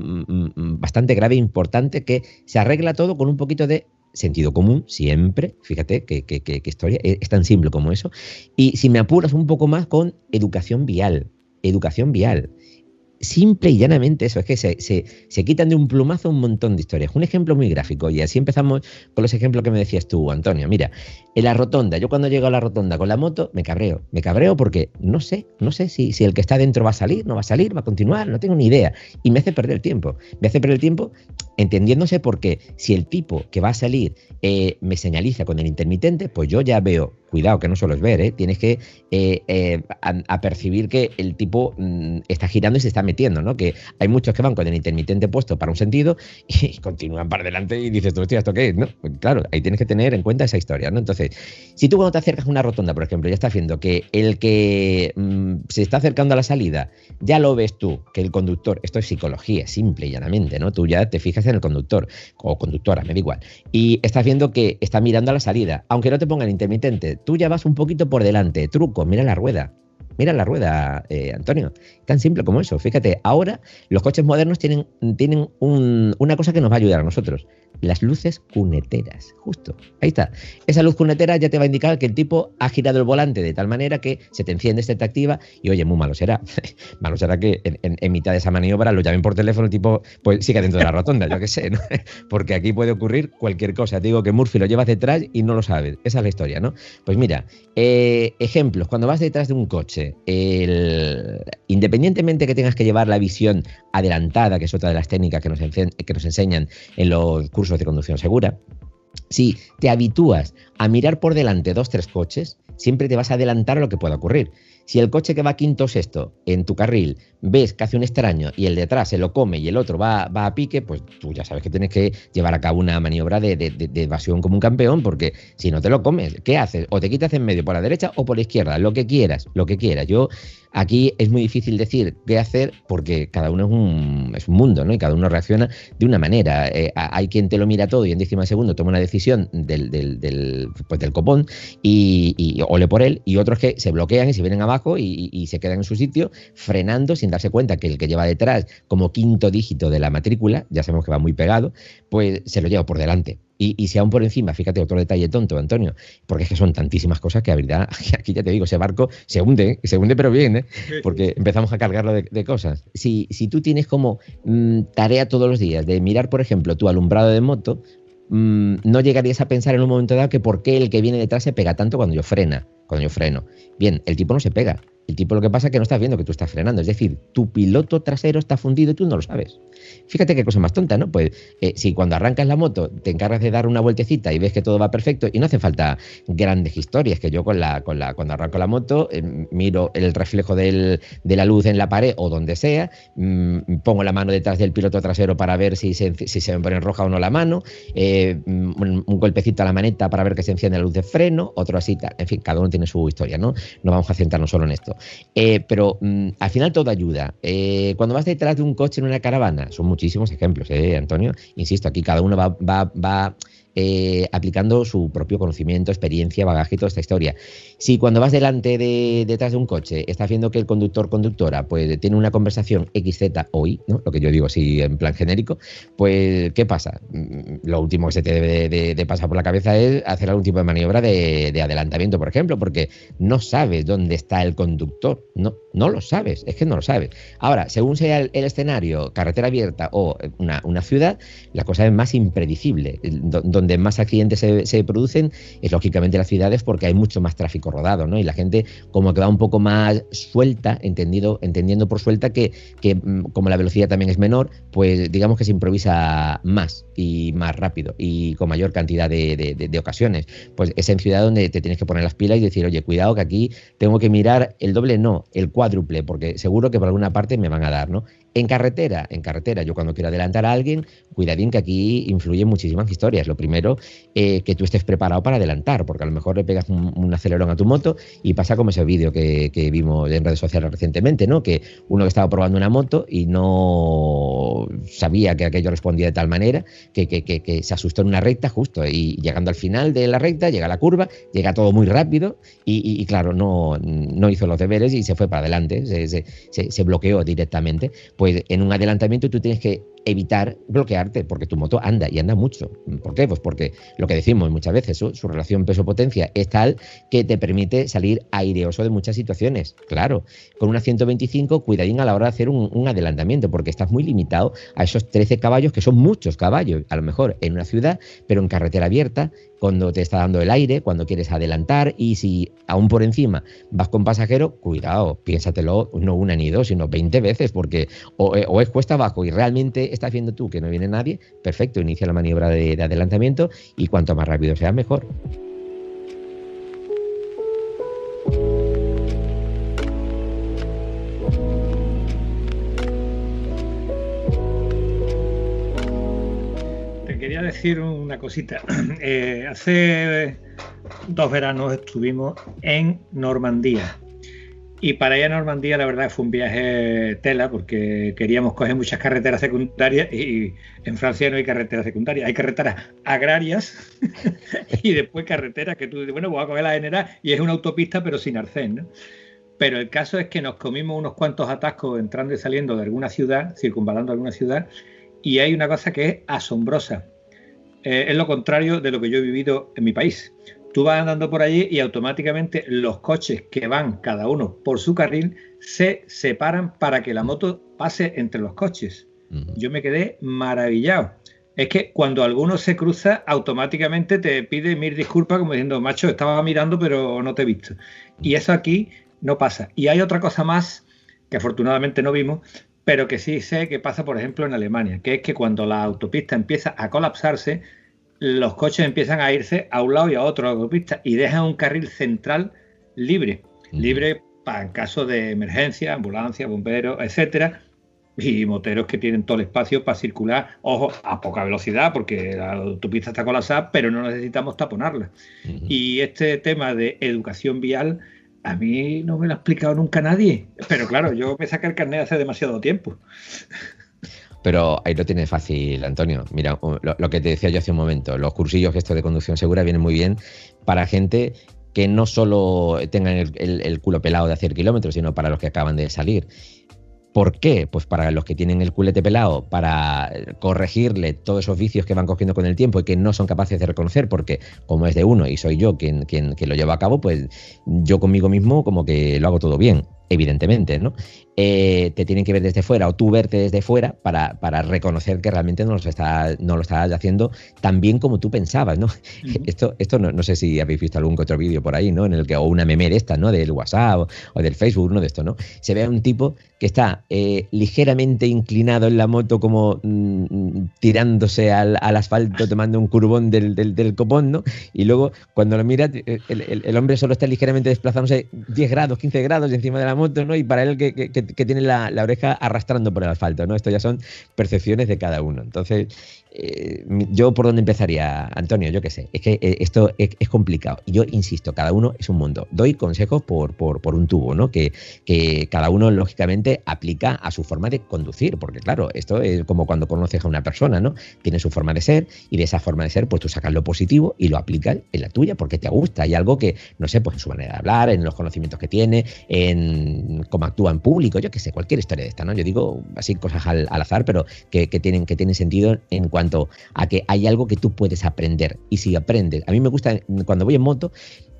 bastante grave e importante que se arregla todo con un poquito de sentido común, siempre, fíjate que, historia, es tan simple como eso, y si me apuras un poco más con educación vial, educación vial simple y llanamente eso, es que se, se, quitan de un plumazo un montón de historias. Un ejemplo muy gráfico, y así empezamos con los ejemplos que me decías tú, Antonio. Mira, en la rotonda, yo cuando llego a la rotonda con la moto, me cabreo. Me cabreo porque no sé, no sé si, si el que está dentro va a salir, no va a salir, va a continuar, no tengo ni idea. Y me hace perder el tiempo. Me hace perder el tiempo entendiéndose porque si el tipo que va a salir eh, me señaliza con el intermitente, pues yo ya veo cuidado, que no solo es ver, ¿eh? tienes que eh, eh a, percibir que el tipo mm, está girando y se está metiendo, ¿no? Que hay muchos que van con el intermitente puesto para un sentido [laughs] y continúan para adelante y dices, hostia, ¿esto qué es? ¿No? Pues claro, ahí tienes que tener en cuenta esa historia, ¿no? Entonces, si tú cuando te acercas a una rotonda, por ejemplo, ya estás viendo que el que mm, se está acercando a la salida, ya lo ves tú, que el conductor, esto es psicología, simple y llanamente, ¿no? Tú ya te fijas en el conductor o conductora, me da igual, y estás viendo que está mirando a la salida, aunque no te ponga el intermitente, tú ya vas un poquito por delante. Truco, mira la rueda. Mira la rueda, eh, Antonio. Tan simple como eso. Fíjate, ahora los coches modernos tienen, tienen una cosa que nos va a ayudar a nosotros las luces cuneteras, justo. Ahí está. Esa luz cunetera ya te va a indicar que el tipo ha girado el volante de tal manera que se te enciende, se te activa y oye, muy malo será. [laughs] malo será que en, mitad de esa maniobra lo llamen por teléfono, el tipo pues siga dentro de la rotonda, yo qué sé, ¿no? [laughs] Porque aquí puede ocurrir cualquier cosa. Te digo que Murphy lo llevas detrás y no lo sabes. Esa es la historia, ¿no? Pues mira, eh, ejemplos, cuando vas detrás de un coche, independientemente que tengas que llevar la visión adelantada, que es otra de las técnicas que nos, que nos enseñan en los cursos de conducción segura, si te habitúas a mirar por delante dos, tres coches, siempre te vas a adelantar a lo que pueda ocurrir. Si el coche que va quinto o sexto en tu carril ves que hace un extraño y el detrás se lo come y el otro va, va a pique, pues tú ya sabes que tienes que llevar a cabo una maniobra de, de, evasión como un campeón, porque si no te lo comes, ¿qué haces? O te quitas en medio por la derecha o por la izquierda, lo que quieras, lo que quieras. Yo aquí es muy difícil decir qué hacer porque cada uno es un, es un mundo, ¿no? Y cada uno reacciona de una manera. Eh, hay quien te lo mira todo y en décima segundo toma una decisión del, del, del, pues del copón y, y, ole por él, y otros que se bloquean y se vienen abajo y, y se quedan en su sitio frenando sin darse cuenta que el que lleva detrás como quinto dígito de la matrícula, ya sabemos que va muy pegado, pues se lo lleva por delante. Y, y, si aún por encima, fíjate otro detalle tonto, Antonio, porque es que son tantísimas cosas que a verdad, [laughs] aquí ya te digo, ese barco se hunde, se hunde pero bien, ¿eh? porque empezamos a cargarlo de, de cosas. Si, si, tú tienes como mmm, tarea todos los días de mirar, por ejemplo, tu alumbrado de moto, mmm, no llegarías a pensar en un momento dado que por qué el que viene detrás se pega tanto cuando yo frena, cuando yo freno. Bien, el tipo no se pega. El tipo lo que pasa es que no estás viendo que tú estás frenando. Es decir, tu piloto trasero está fundido y tú no lo sabes. Fíjate qué cosa más tonta, ¿no? Pues eh, si cuando arrancas la moto te encargas de dar una vueltecita y ves que todo va perfecto y no hace falta grandes historias, que yo con la, con la, cuando arranco la moto eh, miro el reflejo de la luz en la pared o donde sea, mmm, pongo la mano detrás del piloto trasero para ver si se, si se me pone roja o no la mano, eh, un, un, golpecito a la maneta para ver que se enciende la luz de freno, otro así, en fin, cada uno tiene su historia, ¿no? No vamos a centrarnos solo en esto. Eh, pero mmm, al final todo ayuda. Eh, cuando vas detrás de un coche en una caravana, son muchísimos ejemplos, ¿eh, Antonio? Insisto, aquí cada uno va, va, va eh, aplicando su propio conocimiento, experiencia, bagaje y toda esta historia. Si cuando vas delante de detrás de un coche estás viendo que el conductor conductora pues tiene una conversación XZ o Y, ¿no? lo que yo digo así en plan genérico, pues ¿qué pasa? Lo último que se te debe de, de, de pasar por la cabeza es hacer algún tipo de maniobra de, de, adelantamiento, por ejemplo, porque no sabes dónde está el conductor, no, no lo sabes, es que no lo sabes. Ahora, según sea el, el escenario, carretera abierta o una, una, ciudad, la cosa es más impredecible, donde donde más accidentes se, producen es lógicamente las ciudades porque hay mucho más tráfico rodado, ¿no? Y la gente como que va un poco más suelta, entendido, entendiendo por suelta que, mm, como la velocidad también es menor, pues digamos que se improvisa más y más rápido y con mayor cantidad de, de ocasiones. Pues es en ciudad donde te tienes que poner las pilas y decir, oye, cuidado que aquí tengo que mirar el doble, no, el cuádruple, porque seguro que por alguna parte me van a dar, ¿no? En carretera, en carretera, yo cuando quiero adelantar a alguien, cuidadín que aquí influyen muchísimas historias. Lo primero, eh, que tú estés preparado para adelantar, porque a lo mejor le pegas un, acelerón a tu moto y pasa como ese vídeo que, vimos en redes sociales recientemente, ¿no? Que uno que estaba probando una moto y no sabía que aquello respondía de tal manera que, se asustó en una recta justo y llegando al final de la recta, llega la curva, llega todo muy rápido y, claro, no, no, hizo los deberes y se fue para adelante, se bloqueó directamente. Pues pues en un adelantamiento tú tienes que evitar bloquearte, porque tu moto anda y anda mucho. ¿Por qué? Pues porque lo que decimos muchas veces, su, relación peso-potencia es tal que te permite salir aireoso de muchas situaciones. Claro, con una 125, cuidadín a la hora de hacer un, un, adelantamiento, porque estás muy limitado a esos 13 caballos, que son muchos caballos, a lo mejor en una ciudad, pero en carretera abierta, cuando te está dando el aire, cuando quieres adelantar y si aún por encima vas con pasajero, cuidado, piénsatelo no una ni dos, sino 20 veces, porque o, o es cuesta abajo y realmente estás viendo tú que no viene nadie, perfecto, inicia la maniobra de, de adelantamiento y cuanto más rápido sea, mejor. Te quería decir una cosita. [clears throat] Eh, hace dos veranos estuvimos en Normandía y para ir a Normandía, la verdad, fue un viaje tela, porque queríamos coger muchas carreteras secundarias y en Francia no hay carreteras secundarias, hay carreteras agrarias [laughs] y después carreteras que tú dices, bueno, voy a coger la general y es una autopista, pero sin arcén, ¿no? Pero el caso es que nos comimos unos cuantos atascos entrando y saliendo de alguna ciudad, circunvalando alguna ciudad, y hay una cosa que es asombrosa. Eh, es lo contrario de lo que yo he vivido en mi país tú vas andando por allí y automáticamente los coches que van cada uno por su carril se separan para que la moto pase entre los coches. Uh -huh. Yo me quedé maravillado. Es que cuando alguno se cruza, automáticamente te pide mil disculpas como diciendo, macho, estaba mirando pero no te he visto. Y eso aquí no pasa. Y hay otra cosa más que afortunadamente no vimos, pero que sí sé que pasa, por ejemplo, en Alemania, que es que cuando la autopista empieza a colapsarse, los coches empiezan a irse a un lado y a otro de la autopista y dejan un carril central libre. Libre para en caso de emergencia, ambulancia, bomberos, etcétera, y moteros que tienen todo el espacio para circular, ojo, a poca velocidad, porque la autopista está colapsada, pero no necesitamos taponarla. Y este tema de educación vial, a mí no me lo ha explicado nunca nadie. Pero claro, yo me saqué el carnet hace demasiado tiempo. Pero ahí lo tiene fácil, Antonio. Mira, lo, que te decía yo hace un momento, los cursillos estos de conducción segura vienen muy bien para gente que no solo tengan el, el culo pelado de hacer kilómetros, sino para los que acaban de salir. ¿Por qué? Pues para los que tienen el culete pelado, para corregirle todos esos vicios que van cogiendo con el tiempo y que no son capaces de reconocer, porque como es de uno y soy yo quien, quien, quien lo lleva a cabo, pues yo conmigo mismo como que lo hago todo bien evidentemente, ¿no? Eh, te tienen que ver desde fuera o tú verte desde fuera para, para reconocer que realmente no, está, no lo estás haciendo tan bien como tú pensabas, ¿no? [laughs] Esto, esto no, sé si habéis visto algún otro vídeo por ahí, ¿no? En el que, o una meme de esta, ¿no? Del WhatsApp o, del Facebook, uno de estos, ¿no? Se ve a un tipo que está eh, ligeramente inclinado en la moto como mm, tirándose al, asfalto [laughs] tomando un curbón del, del, copón, ¿no? Y luego cuando lo mira, eh, el, el hombre solo está ligeramente desplazándose 10 grados, 15 grados encima de la moto, ¿no? Y para él que, que, tiene la, la, oreja arrastrando por el asfalto, ¿no? Esto ya son percepciones de cada uno. Entonces, eh, yo por dónde empezaría, Antonio, yo qué sé, es que eh, esto es, complicado. Y yo insisto, cada uno es un mundo. Doy consejos por, por, un tubo, ¿no? Que, que, cada uno, lógicamente, aplica a su forma de conducir, porque claro, esto es como cuando conoces a una persona, ¿no? Tiene su forma de ser y de esa forma de ser, pues tú sacas lo positivo y lo aplicas en la tuya porque te gusta. Hay algo que, no sé, pues en su manera de hablar, en los conocimientos que tiene, en cómo actúa en público, yo qué sé, cualquier historia de esta, ¿no? Yo digo así cosas al, azar, pero que, que, tienen, que tienen sentido en cuanto a que hay algo que tú puedes aprender. Y si aprendes, a mí me gusta, cuando voy en moto,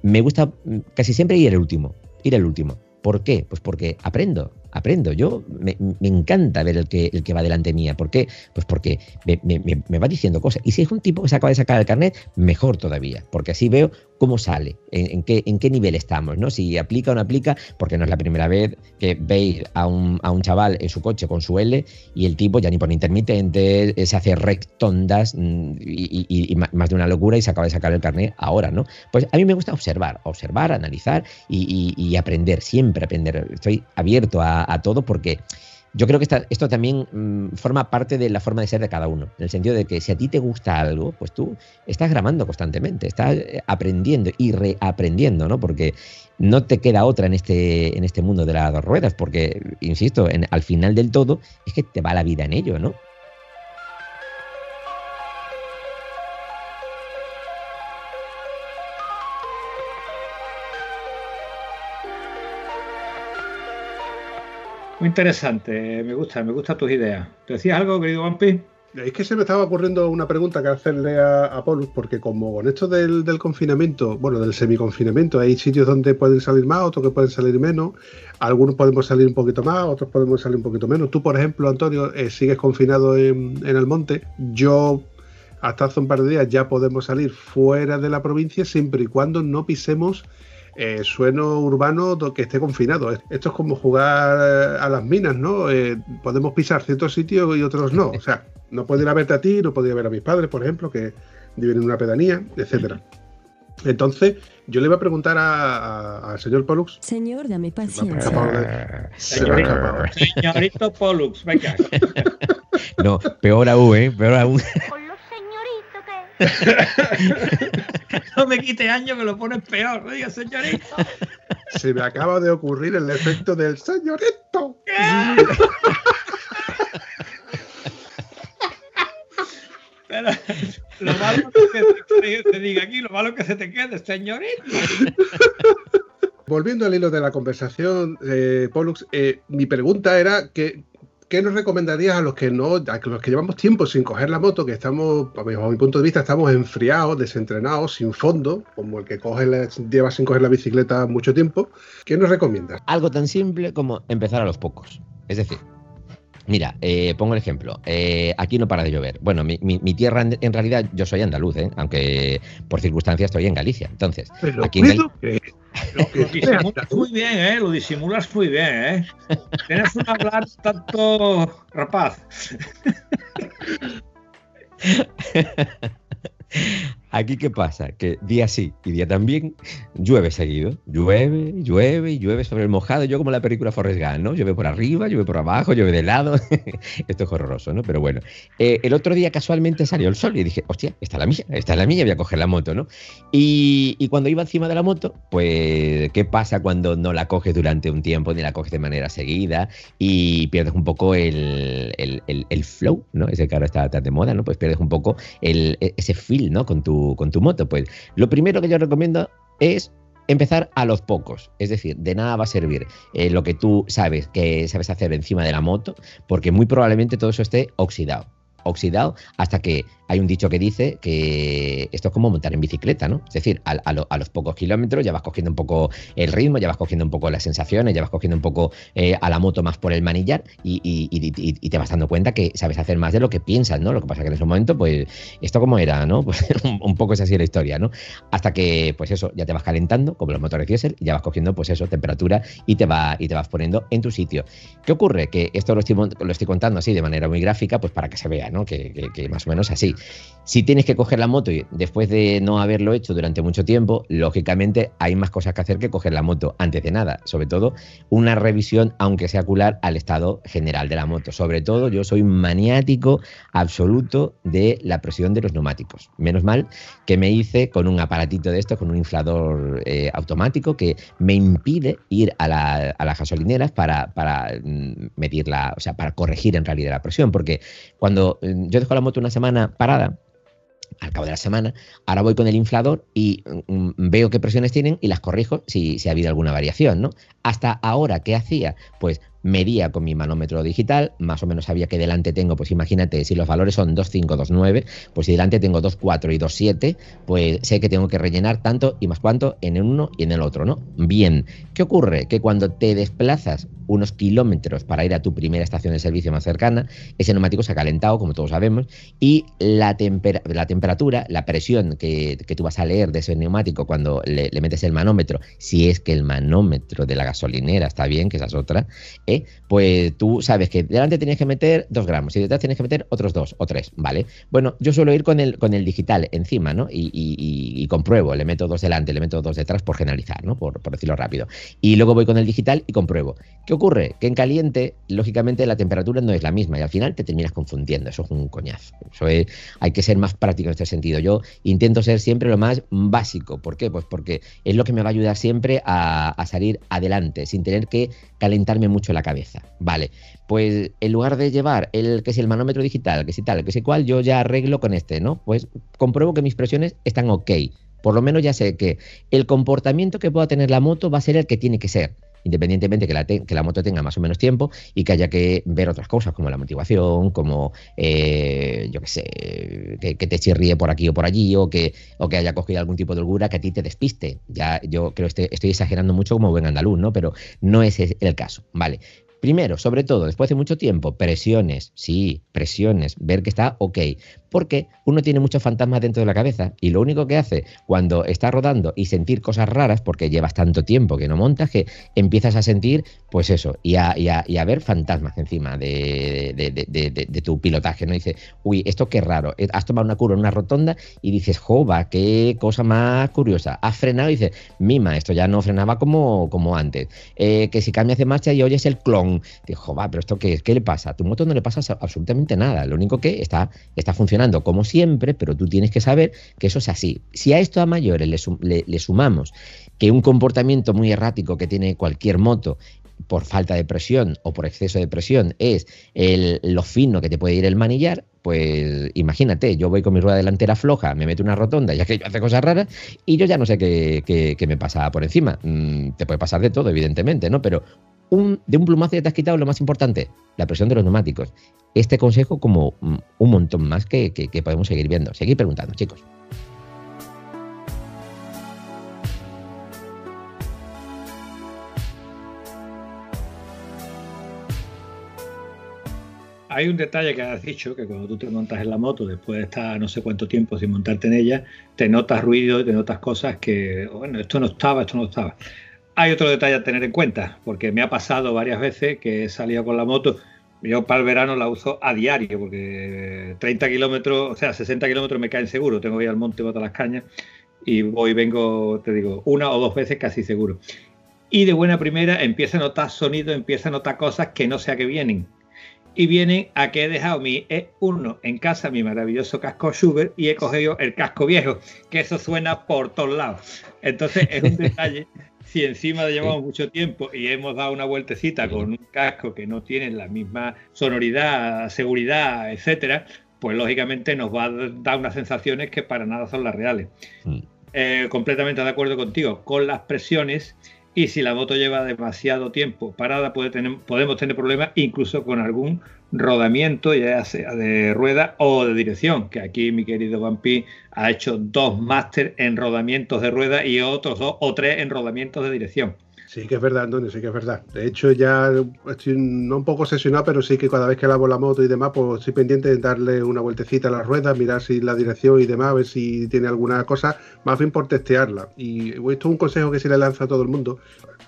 me gusta casi siempre ir el último, ir el último. ¿Por qué? Pues porque aprendo, aprendo. Yo me, encanta ver el que, el que va delante mía. ¿Por qué? Pues porque me, va diciendo cosas. Y si es un tipo que se acaba de sacar el carnet, mejor todavía, porque así veo cómo sale, en, qué, en qué nivel estamos, ¿no? Si aplica o no aplica, porque no es la primera vez que veis a un, a un chaval en su coche con su L y el tipo ya ni por intermitente se hace rectondas mm, y, más de una locura y se acaba de sacar el carnet ahora, ¿no? Pues a mí me gusta observar, observar, analizar y, aprender, siempre aprender. Estoy abierto a todo porque yo creo que esto también mm, forma parte de la forma de ser de cada uno, en el sentido de que si a ti te gusta algo, pues tú estás grabando constantemente, estás eh, aprendiendo y reaprendiendo, ¿no? Porque no te queda otra en este, en este mundo de las dos ruedas, porque, insisto, en, al final del todo es que te va la vida en ello, ¿no? Muy interesante, me gusta, me gusta tus ideas. ¿Te decías algo, querido Vampi? Es que se me estaba ocurriendo una pregunta que hacerle a, a Paulus, porque como con esto del, confinamiento, bueno, del semiconfinamiento, hay sitios donde pueden salir más, otros que pueden salir menos, algunos podemos salir un poquito más, otros podemos salir un poquito menos. Tú, por ejemplo, Antonio, eh, sigues confinado en el monte, yo hasta hace un par de días ya podemos salir fuera de la provincia siempre y cuando no pisemos eh, sueno urbano que esté confinado. Esto es como jugar eh, a las minas, ¿no? Eh, podemos pisar ciertos sitios y otros no. O sea, no puedo ir a verte a ti, no puedo ir a ver a mis padres, por ejemplo, que viven en una pedanía, etcétera. Entonces, yo le iba a preguntar al señor Pollux. Señor, dame paciencia. [laughs] Señorito Pollux, venga. No, peor aún, ¿eh? Peor aún. [laughs] no me quite años que lo pones peor, diga señorito. Se me acaba de ocurrir el efecto del señorito. Pero lo malo que se te, diga aquí, lo malo que se te quede, señorito. Volviendo al hilo de la conversación, eh, Pollux, eh, mi pregunta era que ¿qué nos recomendarías a los que no, a los que llevamos tiempo sin coger la moto, que estamos, a mi punto de vista, estamos enfriados, desentrenados, sin fondo, como el que coge lleva sin coger la bicicleta mucho tiempo? ¿Qué nos recomiendas? Algo tan simple como empezar a los pocos. Es decir, Mira, eh, pongo el ejemplo. Eh, aquí no para de llover. Bueno, mi, tierra en, realidad yo soy andaluz, ¿eh? aunque por circunstancias estoy en Galicia. Entonces, aquí en Galicia... Lo, disimulas muy bien, ¿eh? Lo disimulas muy bien, ¿eh? Tienes un hablar tanto rapaz. [laughs] Aquí qué pasa, que día sí y día también llueve seguido, llueve, llueve y llueve sobre el mojado, yo como la película Forrest Gump, ¿no? Llueve por arriba, llueve por abajo, llueve de lado, [laughs] esto es horroroso, ¿no? Pero bueno, eh, el otro día casualmente salió el sol y dije, hostia, está la mía, está la mía, voy a coger la moto, ¿no? Y, y, cuando iba encima de la moto, pues, ¿qué pasa cuando no la coges durante un tiempo ni la coges de manera seguida y pierdes un poco el, el, el, el flow, ¿no? Ese que ahora está tan de moda, ¿no? Pues pierdes un poco el, ese feel, ¿no? Con tu con tu moto? Pues lo primero que yo recomiendo es empezar a los pocos. Es decir, de nada va a servir eh, lo que tú sabes que sabes hacer encima de la moto, porque muy probablemente todo eso esté oxidado oxidado hasta que hay un dicho que dice que esto es como montar en bicicleta, ¿no? Es decir, a, los pocos kilómetros ya vas cogiendo un poco el ritmo, ya vas cogiendo un poco las sensaciones, ya vas cogiendo un poco eh, a la moto más por el manillar y, te vas dando cuenta que sabes hacer más de lo que piensas, ¿no? Lo que pasa que en ese momento, pues, esto como era, ¿no? [laughs] Pues un, poco es así la historia, ¿no? Hasta que, pues eso, ya te vas calentando, como los motores diésel, y ya vas cogiendo, pues eso, temperatura y te, va, y te vas poniendo en tu sitio. ¿Qué ocurre? Que esto lo estoy, lo estoy contando así de manera muy gráfica, pues para que se vea, ¿no? Que, que más o menos así. Si tienes que coger la moto y después de no haberlo hecho durante mucho tiempo, lógicamente hay más cosas que hacer que coger la moto antes de nada. Sobre todo una revisión, aunque sea ocular, al estado general de la moto. Sobre todo yo soy maniático absoluto de la presión de los neumáticos. Menos mal que me hice con un aparatito de esto, con un inflador eh, automático que me impide ir a, las gasolineras para, para mm, medirla, o sea, para corregir en realidad la presión. Porque cuando mm, yo dejo la moto una semana al cabo de la semana, ahora voy con el inflador y mm, veo qué presiones tienen y las corrijo si, si ha habido alguna variación, ¿no? Hasta ahora, ¿qué hacía? Pues medía con mi manómetro digital, más o menos sabía que delante tengo, pues imagínate, si los valores son 2,5, 2,9, pues si delante tengo 2,4 y 2,7, pues sé que tengo que rellenar tanto y más cuánto en el uno y en el otro, ¿no? Bien, ¿qué ocurre? Que cuando te desplazas unos kilómetros para ir a tu primera estación de servicio más cercana, ese neumático se ha calentado, como todos sabemos, y la, la temperatura, la presión que, tú vas a leer de ese neumático cuando le, metes el manómetro, si es que el manómetro de la gasolinera está bien, que esa es otra, ¿eh? pues tú sabes que delante tienes que meter dos gramos y detrás tienes que meter otros dos o tres, ¿vale? Bueno, yo suelo ir con el, con el digital encima, ¿no? Y, y, compruebo, le meto dos delante, le meto dos detrás por generalizar, ¿no? Por, por decirlo rápido. Y luego voy con el digital y compruebo. ¿Qué ocurre? Que en caliente, lógicamente, la temperatura no es la misma y al final te terminas confundiendo. Eso es un coñazo. Eso hay que ser más práctico en este sentido. Yo intento ser siempre lo más básico. ¿Por qué? Pues porque es lo que me va a ayudar siempre a, salir adelante, sin tener que calentarme mucho la cabeza. Vale, pues en lugar de llevar el que es el manómetro digital, que si tal, que sé cual, yo ya arreglo con este, ¿no? Pues compruebo que mis presiones están ok. Por lo menos ya sé que el comportamiento que pueda tener la moto va a ser el que tiene que ser independientemente que la, que la moto tenga más o menos tiempo y que haya que ver otras cosas como la motivación, como, eh, yo qué sé, que, te chirríe por aquí o por allí o que, o que haya cogido algún tipo de holgura que a ti te despiste. Ya yo creo que estoy, exagerando mucho como buen andaluz, ¿no? Pero no es el caso, ¿vale? Primero, sobre todo, después de mucho tiempo, presiones, sí, presiones, ver que está ok porque uno tiene muchos fantasmas dentro de la cabeza y lo único que hace cuando está rodando y sentir cosas raras, porque llevas tanto tiempo que no montas, que empiezas a sentir, pues eso, y a, y a, ver fantasmas encima de, de, tu pilotaje, ¿no? Dice, uy, esto qué raro, eh, has tomado una curva en una rotonda y dices, jova, qué cosa más curiosa, has frenado y dices, mima, esto ya no frenaba como, como antes, eh, que si cambias de marcha y oyes el clon, dices, jova, pero esto qué, qué le pasa, a tu moto no le pasa absolutamente nada, lo único que está, está funcionando como siempre, pero tú tienes que saber que eso es así. Si a esto a mayores le, sumamos que un comportamiento muy errático que tiene cualquier moto por falta de presión o por exceso de presión es el, lo fino que te puede ir el manillar, pues imagínate, yo voy con mi rueda delantera floja, me meto una rotonda, ya que yo hace cosas raras, y yo ya no sé qué, me pasa por encima. Mm, te puede pasar de todo, evidentemente, ¿no? Pero de un plumazo ya te has quitado lo más importante, la presión de los neumáticos. Este consejo como mm, un montón más que, que podemos seguir viendo. Seguir preguntando, chicos. hay un detalle que has dicho, que cuando tú te montas en la moto, después de estar no sé cuánto tiempo sin montarte en ella, te notas ruido te notas cosas que, bueno, esto no estaba, esto no estaba. Hay otro detalle a tener en cuenta, porque me ha pasado varias veces que he salido con la moto Yo para el verano la uso a diario, porque 30 kilómetros, o sea, 60 kilómetros me caen seguro. Tengo que ir al monte, botar las cañas y voy, vengo, te digo, una o dos veces casi seguro. Y de buena primera empieza a notar sonido, empieza a notar cosas que no sé a qué vienen. Y vienen a que he dejado mi E1 en casa, mi maravilloso casco Schubert, y he cogido el casco viejo, que eso suena por todos lados. Entonces es un [laughs] detalle si encima llevamos mucho tiempo y hemos dado una vueltecita con un casco que no tiene la misma sonoridad, seguridad, etcétera, pues lógicamente nos va a dar unas sensaciones que para nada son las reales. Mm. Eh, completamente de acuerdo contigo. Con las presiones y si la moto lleva demasiado tiempo parada puede tener, podemos tener problemas incluso con algún rodamiento, ya sea de rueda o de dirección, que aquí mi querido Vampi ha hecho dos máster en rodamientos de rueda y otros dos o tres en rodamientos de dirección. Sí que es verdad, Antonio, sí que es verdad. De hecho, ya estoy no un poco obsesionado, pero sí que cada vez que lavo la moto y demás, pues estoy pendiente de darle una vueltecita a las ruedas, mirar si la dirección y demás, a ver si tiene alguna cosa, más bien por testearla. Y esto es un consejo que se le lanza a todo el mundo.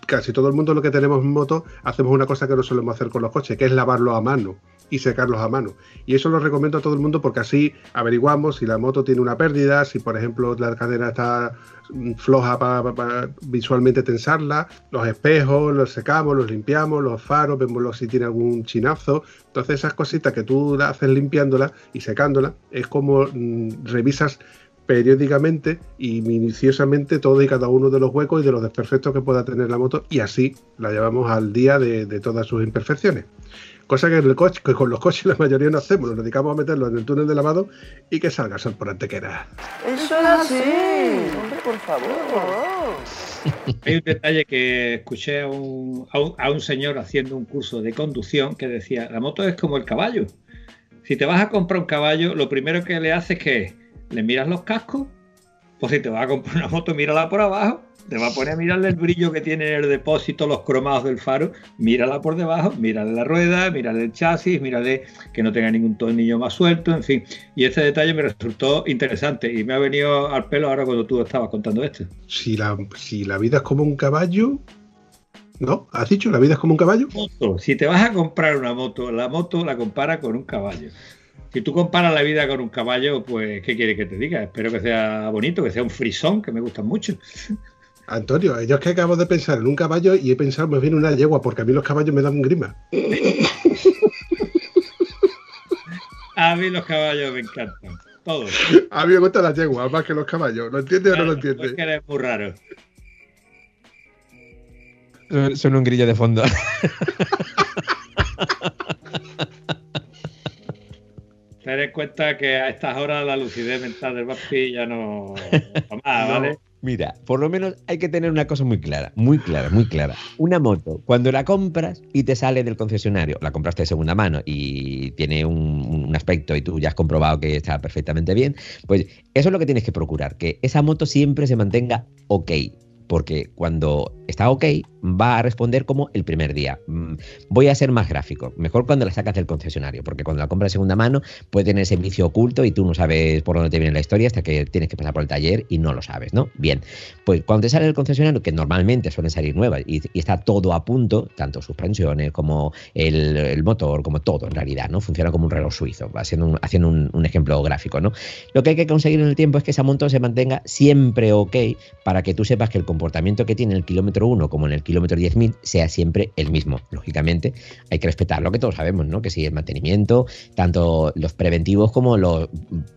Casi todo el mundo lo que tenemos en moto, hacemos una cosa que no solemos hacer con los coches, que es lavarlo a mano y secarlos a mano. Y eso lo recomiendo a todo el mundo porque así averiguamos si la moto tiene una pérdida, si por ejemplo la cadena está mm, floja para, visualmente tensarla, los espejos los secamos, los limpiamos, los faros, vemos si tiene algún chinazo. Entonces esas cositas que tú haces limpiándola y secándola es como mm, revisas periódicamente y minuciosamente todo y cada uno de los huecos y de los desperfectos que pueda tener la moto y así la llevamos al día de todas sus imperfecciones. Cosa que, el coche, que con los coches la mayoría no hacemos, nos dedicamos a meterlo en el túnel de lavado y que salga sol por antequera. Eso es así, hombre, por favor. Hay un detalle que escuché a un, a un, señor haciendo un curso de conducción que decía, la moto es como el caballo. Si te vas a comprar un caballo, lo primero que le haces es que le miras los cascos, pues si te vas a comprar una moto, mírala por abajo te va a poner a mirarle el brillo que tiene el depósito, los cromados del faro, mírala por debajo, mírale la rueda, mírale el chasis, mírale que no tenga ningún tornillo más suelto, en fin. Y este detalle me resultó interesante y me ha venido al pelo ahora cuando tú estabas contando esto. Si la, si la vida es como un caballo, ¿No? ¿Has dicho la vida es como un caballo? Si te vas a comprar una moto, la moto la compara con un caballo. Si tú comparas la vida con un caballo, pues, ¿qué quieres que te diga? Espero que sea bonito, que sea un frisón, que me gusta mucho. [laughs] Antonio, yo es que acabo de pensar en un caballo y he pensado me viene una yegua, porque a mí los caballos me dan grima. [laughs] a mí los caballos me encantan. Todos. A mí me gustan las yeguas más que los caballos. ¿Lo entiendes o no lo entiendes? Es que eres muy raro. Son un grillo de fondo. [laughs] Ten en cuenta que a estas horas la lucidez mental del Baspi ya [laughs] no. ¿vale? Mira, por lo menos hay que tener una cosa muy clara, muy clara, muy clara. Una moto, cuando la compras y te sale del concesionario, la compraste de segunda mano y tiene un, aspecto y tú ya has comprobado que está perfectamente bien, pues eso es lo que tienes que procurar, que esa moto siempre se mantenga ok porque cuando está ok, va a responder como el primer día. Mm, voy a ser más gráfico, mejor cuando la sacas del concesionario, porque cuando la compras de segunda mano puede tener ese oculto y tú no sabes por dónde te viene la historia hasta que tienes que pasar por el taller y no lo sabes, ¿no? Bien, pues cuando te sale del concesionario, que normalmente suelen salir nuevas y, está todo a punto, tanto suspensiones como el, motor, como todo en realidad, ¿no? Funciona como un reloj suizo, haciendo, un, un, ejemplo gráfico, ¿no? Lo que hay que conseguir en el tiempo es que esa moto se mantenga siempre ok para que tú sepas que el comportamiento que tiene en el kilómetro 1 como en el kilómetro 10.000 sea siempre el mismo. Lógicamente hay que respetar lo que todos sabemos, ¿no? Que si el mantenimiento, tanto los preventivos como los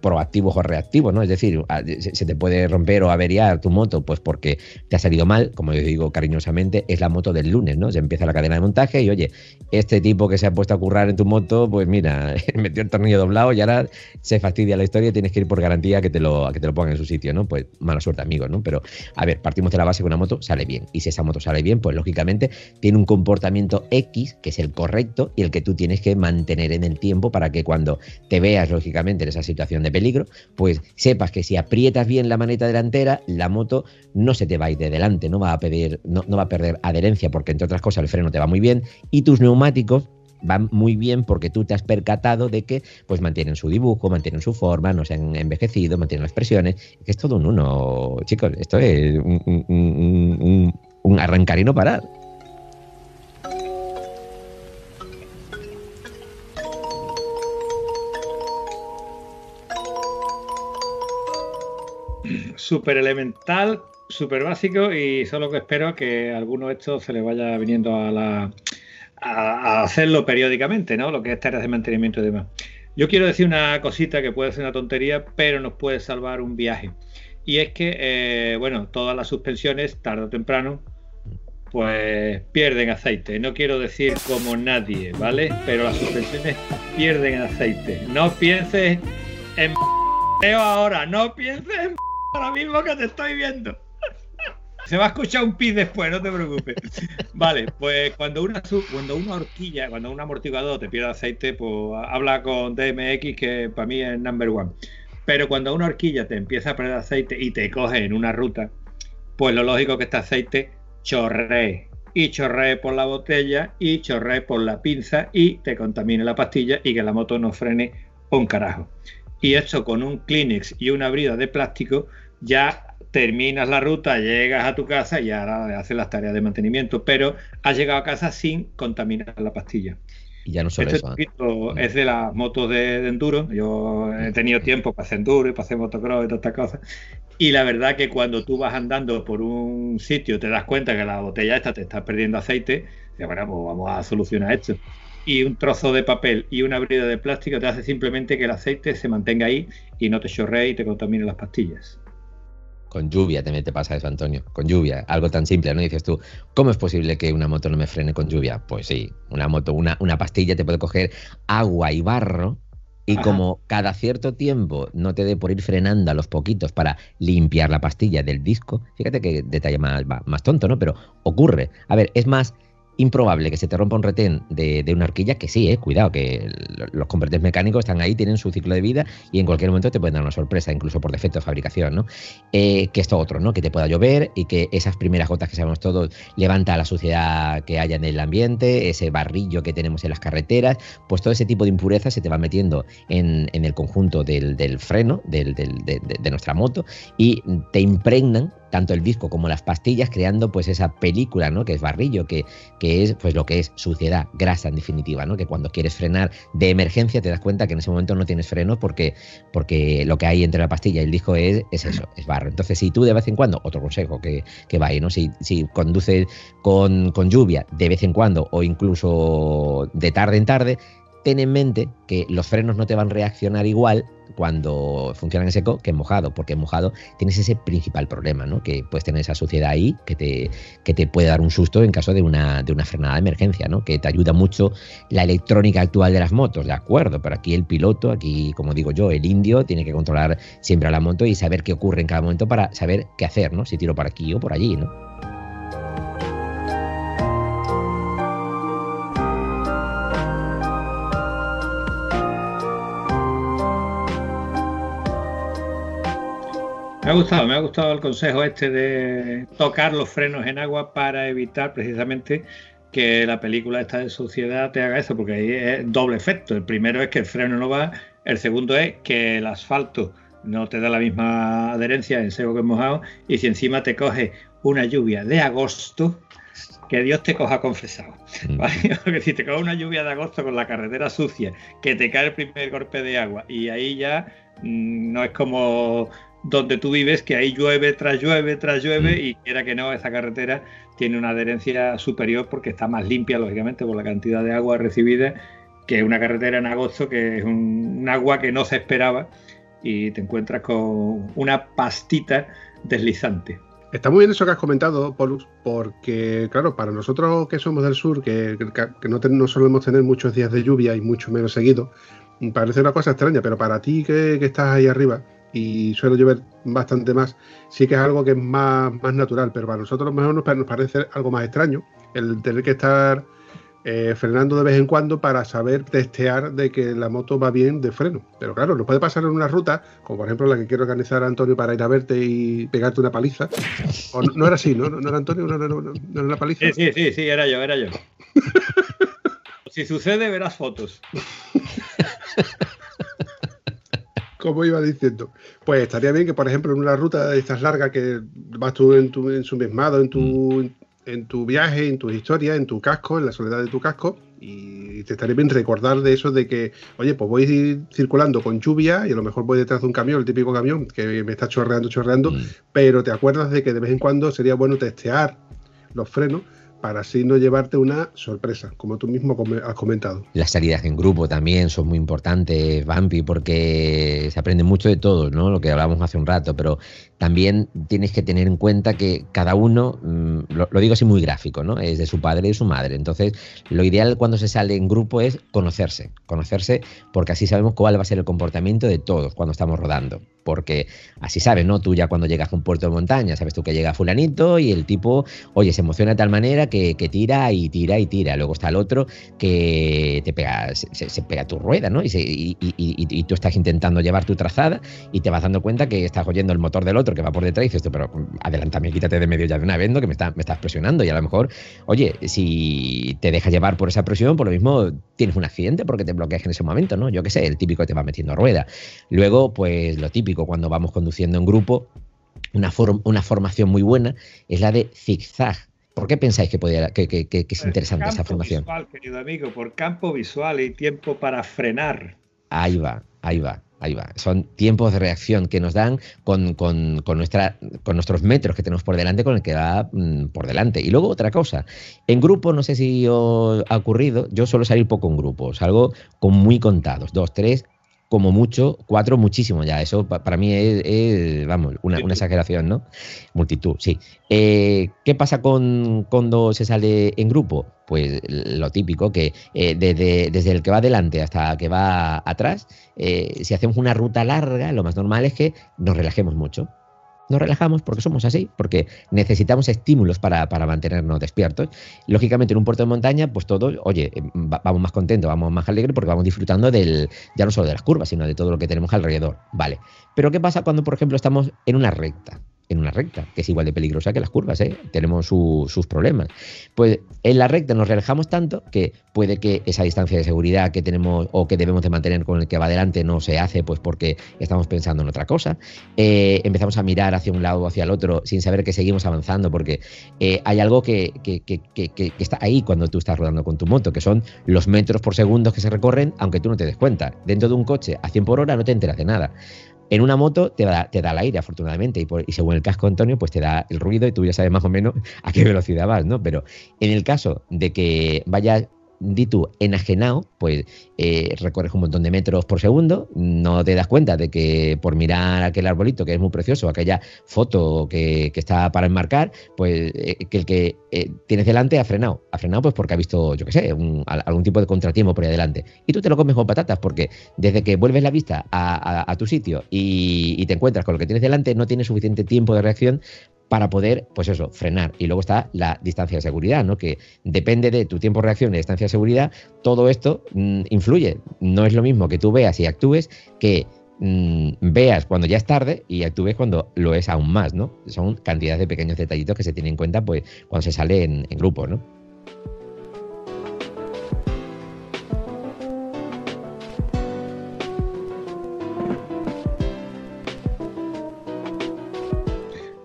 proactivos o reactivos, ¿no? Es decir, se te puede romper o averiar tu moto pues porque te ha salido mal, como yo digo cariñosamente, es la moto del lunes, ¿no? Se empieza la cadena de montaje y oye, este tipo que se ha puesto a currar en tu moto, pues mira, [laughs] metió el tornillo doblado y ahora se fastidia la historia y tienes que ir por garantía que te lo, que te lo pongan en su sitio, ¿no? Pues mala suerte, amigos, ¿no? Pero a ver, partimos de la base que una moto sale bien. Y si esa moto sale bien, pues lógicamente tiene un comportamiento X, que es el correcto y el que tú tienes que mantener en el tiempo para que cuando te veas, lógicamente, en esa situación de peligro, pues sepas que si aprietas bien la maneta delantera, la moto no se te va a ir de delante, no va a, pedir, no, no va a perder adherencia, porque entre otras cosas el freno te va muy bien y tus neumáticos van muy bien porque tú te has percatado de que pues mantienen su dibujo, mantienen su forma, no se han envejecido, mantienen las presiones, es todo un uno, chicos, esto es un un arrancar y no parar. Super elemental, súper básico y solo que espero que a alguno de estos se le vaya viniendo a, la, hacerlo periódicamente, ¿no? Lo que es tareas de mantenimiento y demás. Yo quiero decir una cosita que puede ser una tontería, pero nos puede salvar un viaje. Y es que, eh, bueno, todas las suspensiones, tarde o temprano, pues pierden aceite. No quiero decir como nadie, ¿vale? Pero las suspensiones pierden aceite. No pienses en ahora, no pienses en ahora mismo que te estoy viendo. [laughs] Se va a escuchar un pis después, no te preocupes. [laughs] Vale, pues cuando una cuando una horquilla, cuando un amortiguador te pierde aceite, pues habla con DMX que para mí es number one. Pero cuando una horquilla te empieza a perder aceite y te coge en una ruta, pues lo lógico que este aceite chorree. Y chorree por la botella y chorree por la pinza y te contamine la pastilla y que la moto no frene un carajo. Y esto con un Kleenex y una brida de plástico ya terminas la ruta, llegas a tu casa y ahora haces las tareas de mantenimiento, pero has llegado a casa sin contaminar la pastilla. Y ya no solo este eso. ¿eh? Es de las motos de, enduro. Yo he tenido tiempo para hacer enduro y para hacer motocross y todas estas cosas. Y la verdad que cuando tú vas andando por un sitio te das cuenta que la botella esta te está perdiendo aceite, y bueno, pues vamos a solucionar esto. Y un trozo de papel y una brida de plástico te hace simplemente que el aceite se mantenga ahí y no te chorree y te contamine las pastillas. Con lluvia también te pasa eso, Antonio. Con lluvia, algo tan simple, ¿no? Dices tú, ¿cómo es posible que una moto no me frene con lluvia? Pues sí, una moto, una, una pastilla te puede coger agua y barro y como cada cierto tiempo no te dé por ir frenando a los poquitos para limpiar la pastilla del disco, fíjate que detalle más, más tonto, ¿no? Pero ocurre. A ver, es más improbable que se te rompa un retén de, una horquilla, que sí, eh, cuidado, que los componentes mecánicos están ahí, tienen su ciclo de vida y en cualquier momento te pueden dar una sorpresa, incluso por defecto de fabricación, ¿no? Eh, que esto otro, ¿no? Que te pueda llover y que esas primeras gotas que sabemos todos levanta la suciedad que haya en el ambiente, ese barrillo que tenemos en las carreteras, pues todo ese tipo de impurezas se te va metiendo en, el conjunto del, freno de, de nuestra moto y te impregnan tanto el disco como las pastillas, creando pues esa película, ¿no? Que es barrillo, que, que es pues lo que es suciedad, grasa en definitiva, ¿no? Que cuando quieres frenar de emergencia te das cuenta que en ese momento no tienes freno porque, porque lo que hay entre la pastilla y el disco es, es eso, es barro. Entonces, si tú de vez en cuando, otro consejo que, que vaya, ¿no? Si, si conduces con, con lluvia de vez en cuando o incluso de tarde en tarde, ten en mente que los frenos no te van a reaccionar igual cuando funcionan en seco que en mojado, porque en mojado tienes ese principal problema, ¿no? Que puedes tener esa suciedad ahí que te, que te puede dar un susto en caso de una, de una frenada de emergencia, ¿no? Que te ayuda mucho la electrónica actual de las motos, de acuerdo, pero aquí el piloto, aquí, como digo yo, el indio, tiene que controlar siempre a la moto y saber qué ocurre en cada momento para saber qué hacer, ¿no? Si tiro por aquí o por allí, ¿no? Me ha gustado, me ha gustado el consejo este de tocar los frenos en agua para evitar precisamente que la película esta de suciedad te haga eso, porque ahí es doble efecto. El primero es que el freno no va, el segundo es que el asfalto no te da la misma adherencia en seco que en mojado, y si encima te coge una lluvia de agosto, que Dios te coja confesado. Mm. [laughs] Porque si te coge una lluvia de agosto con la carretera sucia, que te cae el primer golpe de agua, y ahí ya mm, no es como donde tú vives, que ahí llueve tras llueve tras llueve mm. y quiera que no, esa carretera tiene una adherencia superior porque está más limpia, lógicamente, por la cantidad de agua recibida que una carretera en agosto, que es un, agua que no se esperaba y te encuentras con una pastita deslizante. Está muy bien eso que has comentado, Polus, porque, claro, para nosotros que somos del sur, que, no, no, solemos tener muchos días de lluvia y mucho menos seguido, parece una cosa extraña, pero para ti que estás ahí arriba, y suele llover bastante más, sí que es algo que es más, más natural, pero para nosotros a lo mejor nos, parece algo más extraño el tener que estar eh, frenando de vez en cuando para saber testear de que la moto va bien de freno. Pero claro, nos puede pasar en una ruta, como por ejemplo la que quiero organizar Antonio para ir a verte y pegarte una paliza. O no, era así, ¿no? ¿No era Antonio? ¿No, no, era una paliza? Sí, sí, sí, sí, era yo, era yo. si sucede, verás fotos. [laughs] como iba diciendo. Pues estaría bien que, por ejemplo, en una ruta de estas largas que vas tú en tu en mesmado, en tu, mm. en tu viaje, en tu historia, en tu casco, en la soledad de tu casco, y y te estaría bien recordar de eso de que, oye, pues voy circulando con lluvia y a lo mejor voy detrás de un camión, el típico camión que me está chorreando, chorreando, Mm. pero te acuerdas de que de vez en cuando sería bueno testear los frenos para así no llevarte una sorpresa, como tú mismo has comentado. Las salidas en grupo también son muy importantes, Vampi, porque se aprende mucho de todo, ¿no? Lo que hablábamos hace un rato, pero también tienes que tener en cuenta que cada uno, mm, lo, digo así muy gráfico, ¿no? Es de su padre y de su madre. Entonces, lo ideal cuando se sale en grupo es conocerse, conocerse, porque así sabemos cuál va a ser el comportamiento de todos cuando estamos rodando. Porque así sabes, ¿no? Tú ya cuando llegas a un puerto de montaña, sabes tú que llega fulanito y el tipo, oye, se emociona de tal manera que, tira y tira y tira. Luego está el otro que te pega, se, pega tu rueda, ¿no? Y tú estás intentando llevar tu trazada y te vas dando cuenta que estás oyendo el motor del otro que va por detrás y dices pero mm, adelántame, quítate de medio ya de una vez, ¿no? Que me, está, me estás presionando y a lo mejor, oye, si te dejas llevar por esa presión, por lo mismo tienes un accidente porque te bloqueas en ese momento, ¿no? Yo qué sé, el típico que te va metiendo rueda. Luego, pues lo típico cuando vamos conduciendo en grupo, una, form- una formación muy buena es la de zigzag. ¿Por qué pensáis que, podría, que, que- que- que es interesante esa formación? Visual, querido amigo, por campo visual y tiempo para frenar. Ahí va, ahí va, ahí va. Son tiempos de reacción que nos dan con, con- con nuestra, con nuestros metros que tenemos por delante, con el que va mm, por delante. Y luego otra cosa, en grupo, no sé si os ha ocurrido, yo suelo salir poco en grupo, salgo con muy contados, dos, tres, como mucho, cuatro, muchísimo ya. Eso pa- para mí es, es, vamos, una, una exageración, ¿no? Multitud, sí. Eh, ¿Qué pasa con cuando se sale en grupo? Pues lo típico, que eh, desde, desde el que va adelante hasta que va atrás, eh, si hacemos una ruta larga, lo más normal es que nos relajemos mucho. Nos relajamos porque somos así, porque necesitamos estímulos para, para mantenernos despiertos. Lógicamente, en un puerto de montaña, pues todos, oye, va- vamos más contentos, vamos más alegres porque vamos disfrutando del, ya no solo de las curvas, sino de todo lo que tenemos alrededor. Vale. Pero ¿qué pasa cuando, por ejemplo, estamos en una recta? En una recta, que es igual de peligrosa que las curvas, ¿eh? Tenemos su- sus problemas. Pues en la recta nos relajamos tanto que puede que esa distancia de seguridad que tenemos o que debemos de mantener con el que va adelante no se hace, pues porque estamos pensando en otra cosa. Eh, empezamos a mirar hacia un lado o hacia el otro sin saber que seguimos avanzando, porque eh, hay algo que está ahí cuando tú estás rodando con tu moto, que son los metros por segundo que se recorren, aunque tú no te des cuenta. Dentro de un coche a 100 por hora no te enteras de nada. En una moto te da, te da el aire, afortunadamente, y, y según el casco, Antonio, pues te da el ruido y tú ya sabes más o menos [laughs] a qué velocidad vas, ¿no? Pero en el caso de que vayas, di tú, enajenado, pues eh, recorres un montón de metros por segundo, no te das cuenta de que por mirar aquel arbolito que es muy precioso, aquella foto que, está para enmarcar, pues eh, que el que eh, tienes delante ha frenado. Ha frenado pues porque ha visto, yo qué sé, un- al- algún tipo de contratiempo por ahí adelante. Y tú te lo comes con patatas porque desde que vuelves la vista a tu sitio y, y te encuentras con lo que tienes delante, no tienes suficiente tiempo de reacción para poder, pues eso, frenar. Y luego está la distancia de seguridad, ¿no? Que depende de tu tiempo de reacción y distancia de seguridad, todo esto mm, influye. No es lo mismo que tú veas y actúes que mm, veas cuando ya es tarde y actúes cuando lo es aún más, ¿no? Son cantidades de pequeños detallitos que se tienen en cuenta, pues, cuando se sale en, en grupo, ¿no?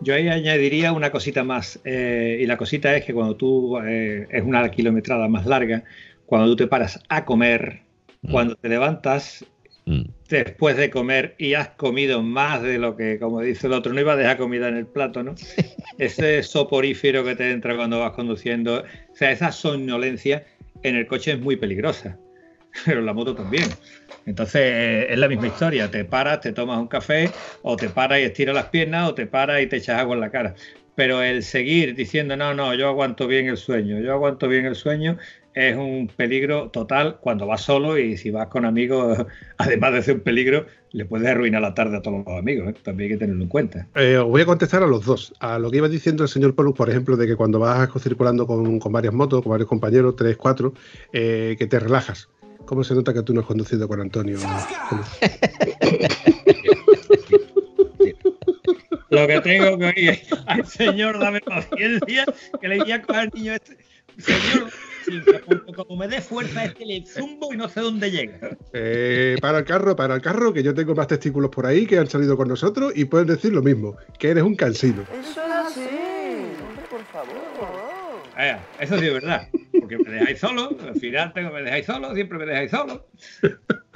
Yo ahí añadiría una cosita más, eh, y la cosita es que cuando tú, eh, es una kilometrada más larga, cuando tú te paras a comer, Mm. cuando te levantas Mm. después de comer y has comido más de lo que, como dice el otro, no iba a dejar comida en el plato, ¿no? [laughs] Ese soporífero que te entra cuando vas conduciendo, o sea, esa somnolencia en el coche es muy peligrosa, [laughs] pero la moto también. Entonces eh, es la misma historia, te paras, te tomas un café, o te paras y estiras las piernas, o te paras y te echas agua en la cara. Pero el seguir diciendo, no, no, yo aguanto bien el sueño, yo aguanto bien el sueño, es un peligro total cuando vas solo y si vas con amigos, [laughs] además de ser un peligro, le puedes arruinar la tarde a todos los amigos. ¿eh? También hay que tenerlo en cuenta. Eh, os voy a contestar a los dos. A lo que iba diciendo el señor Polus, por ejemplo, de que cuando vas circulando con, con varias motos, con varios compañeros, tres, cuatro, que te relajas. ¿Cómo se nota que tú no has conducido con Antonio? Lo que tengo que oír es, ay señor, dame paciencia, que le voy a coger al niño este. Señor, sí, como me dé fuerza este le zumbo y no sé dónde llega. Eh, para el carro, para el carro, que yo tengo más testículos por ahí que han salido con nosotros y puedes decir lo mismo, que eres un cansino. Eso era así. Eh, eso sí es verdad. Porque me dejáis solo, al final tengo, me dejáis solo, siempre me dejáis solo. [laughs]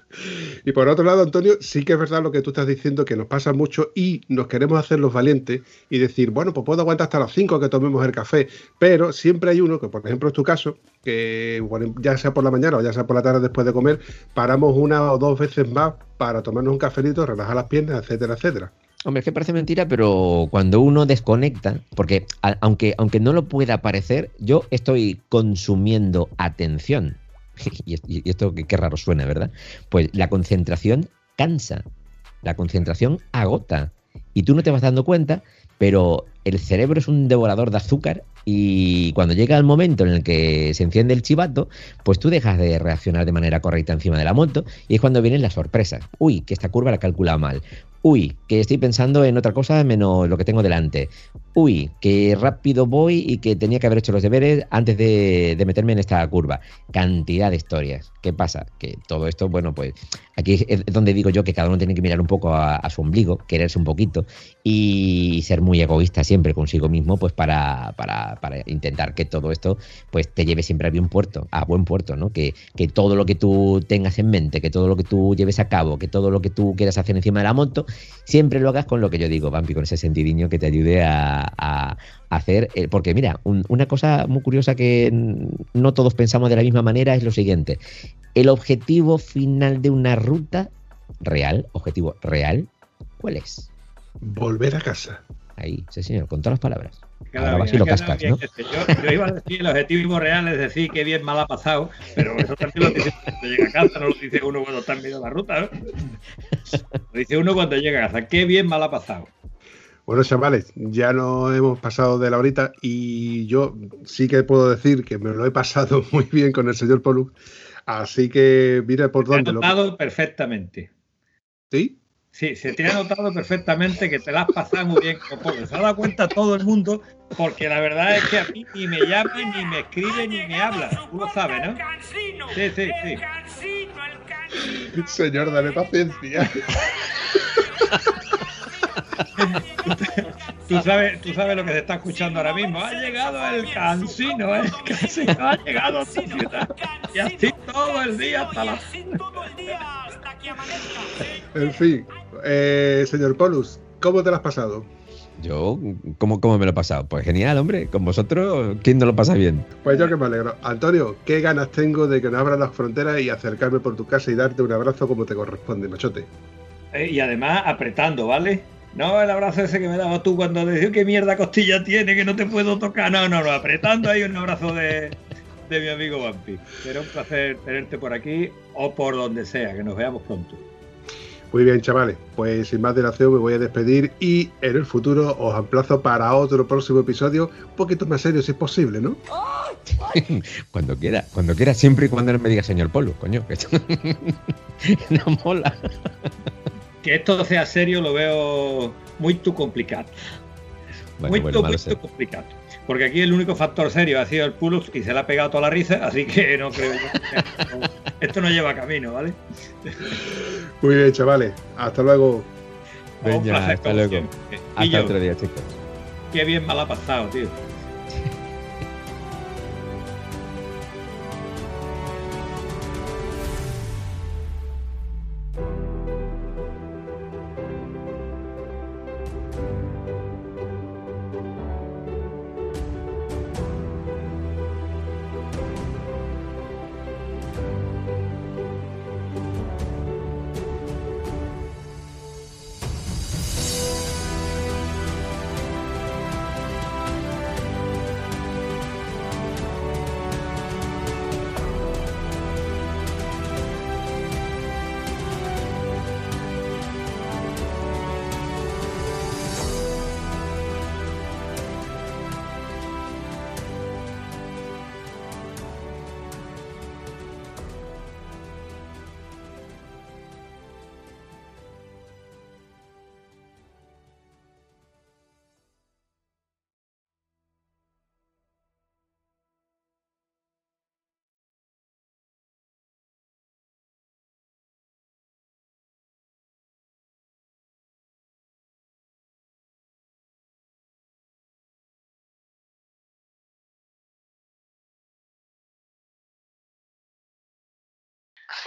Y por otro lado, Antonio, sí que es verdad lo que tú estás diciendo, que nos pasa mucho y nos queremos hacer los valientes y decir, bueno, pues puedo aguantar hasta las 5 que tomemos el café, pero siempre hay uno, que por ejemplo es tu caso, que bueno, ya sea por la mañana o ya sea por la tarde después de comer, paramos una o dos veces más para tomarnos un cafelito, relajar las piernas, etcétera, etcétera. Hombre, es que parece mentira, pero cuando uno desconecta, porque aunque, aunque no lo pueda parecer, yo estoy consumiendo atención. [laughs] Y, esto qué raro suena, ¿verdad? Pues la concentración cansa, la concentración agota. Y tú no te vas dando cuenta, pero el cerebro es un devorador de azúcar y cuando llega el momento en el que se enciende el chivato, pues tú dejas de reaccionar de manera correcta encima de la moto y es cuando vienen las sorpresas. Uy, que esta curva la he calculado mal. Uy, que estoy pensando en otra cosa menos lo que tengo delante. Uy, que rápido voy y que tenía que haber hecho los deberes antes de, meterme en esta curva. Cantidad de historias. ¿Qué pasa? Que todo esto, bueno, pues aquí es donde digo yo que cada uno tiene que mirar un poco a, su ombligo, quererse un poquito y ser muy egoísta siempre consigo mismo, pues para, para, para intentar que todo esto pues te lleve siempre a buen puerto, a buen puerto, ¿no? Que, que todo lo que tú tengas en mente, que todo lo que tú lleves a cabo, que todo lo que tú quieras hacer encima de la moto, siempre lo hagas con lo que yo digo, Vampi, con ese sentidiño que te ayude a, a hacer, eh, porque mira, un- una cosa muy curiosa que no todos pensamos de la misma manera es lo siguiente, el objetivo final de una ruta real, objetivo real, ¿cuál es? Volver a casa. Ahí, sí señor, con todas las palabras. Queda Ahora vas bien, y lo queda cascas, bien ¿no? este. Yo, yo iba a decir el objetivo real es decir que bien mal ha pasado, pero eso también lo dice cuando llega a casa, no lo dice uno cuando está en medio de la ruta, ¿no? Lo dice uno cuando llega a casa, qué bien mal ha pasado. Bueno, chavales, ya nos hemos pasado de la horita y yo sí que puedo decir que me lo he pasado [laughs] muy bien con el señor Poluk. Así que mira por Te ha dónde lo. notado perfectamente. ¿Sí? Sí, se te ha notado perfectamente que te la has pasado muy bien con Polo. Se ha dado cuenta todo el mundo, porque la verdad es que a mí ni me llama, ni me escribe, ni me habla. Tú lo sabes, ¿no? Sí, sí, sí. Señor, dale paciencia. [laughs] Tú sabes, tú sabes lo que se está escuchando ahora mismo. Ha llegado el cansino, ¿eh? el [laughs] cansino ha llegado a esta ciudad. Y así todo el día hasta la... En fin, eh, señor Polus, ¿cómo te lo has pasado? Yo, ¿cómo, ¿cómo me lo he pasado? Pues genial, hombre. Con vosotros, ¿quién no lo pasa bien? Pues yo que me alegro. Antonio, qué ganas tengo de que nos abran las fronteras y acercarme por tu casa y darte un abrazo como te corresponde, machote. Eh, Y además apretando, ¿vale? No el abrazo ese que me daba tú cuando decías qué mierda costilla tiene, que no te puedo tocar. No, no, no, apretando ahí un abrazo de, de mi amigo Vampi. Será un placer tenerte por aquí o por donde sea, que nos veamos pronto. Muy bien, chavales, pues sin más dilación me voy a despedir y en el futuro os emplazo para otro próximo episodio, un poquito más serio si es posible, ¿no? [laughs] Cuando quiera, cuando quiera, siempre y cuando no me diga señor Polo, coño. Que esto [laughs] no mola. Que esto sea serio lo veo muy tu complicado. Bueno, muy bueno, muy complicado. Porque aquí el único factor serio ha sido el Pulux y se le ha pegado toda la risa, así que no creo yo. Esto no lleva camino, ¿vale? Muy bien, chavales, hasta luego. Un Venga, placer, hasta luego. siempre. Y Hasta yo, otro día, chicos. qué bien mal ha pasado, tío.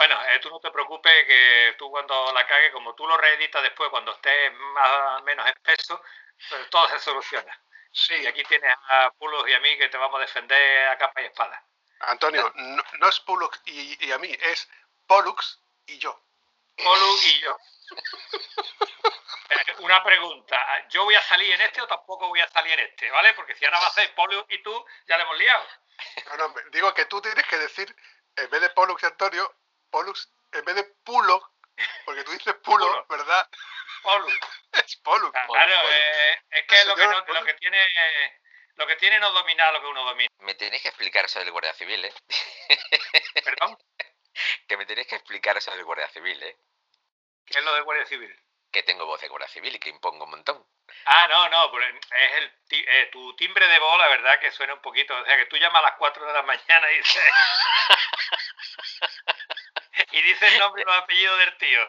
Bueno, eh, tú no te preocupes que tú cuando la cagues, como tú lo reeditas después, cuando estés más menos espeso, pues todo se soluciona. Sí. Y aquí tienes a Pulos y a mí que te vamos a defender a capa y espada. Antonio, no, no es Pulux y, y a mí, es Pollux y yo. Polu y yo. Eh, Una pregunta, ¿yo voy a salir en este o tampoco voy a salir en este? ¿Vale? Porque si ahora va a ser Polu y tú, ya le hemos liado. No, no, digo que tú tienes que decir, en vez de Pollux y Antonio, Pollux, en vez de Pulo, porque tú dices Pulo, Pulo. ¿verdad? Polu. [laughs] Es Pollux. Claro, eh, es que lo que, no- lo que tiene lo que tiene no domina lo que uno domina. Me tenéis que explicar eso del Guardia Civil, ¿eh? [laughs] Perdón, Que me tenéis que explicar eso del Guardia Civil, ¿eh? ¿qué es lo de Guardia Civil? Que tengo voz de Guardia Civil y que impongo un montón. Ah, no, no, pero es el ti- eh, tu timbre de voz, la verdad, que suena un poquito. O sea, que tú llamas a las 4 de la mañana y dices. [laughs] [laughs] y dice el nombre y los apellidos del tío.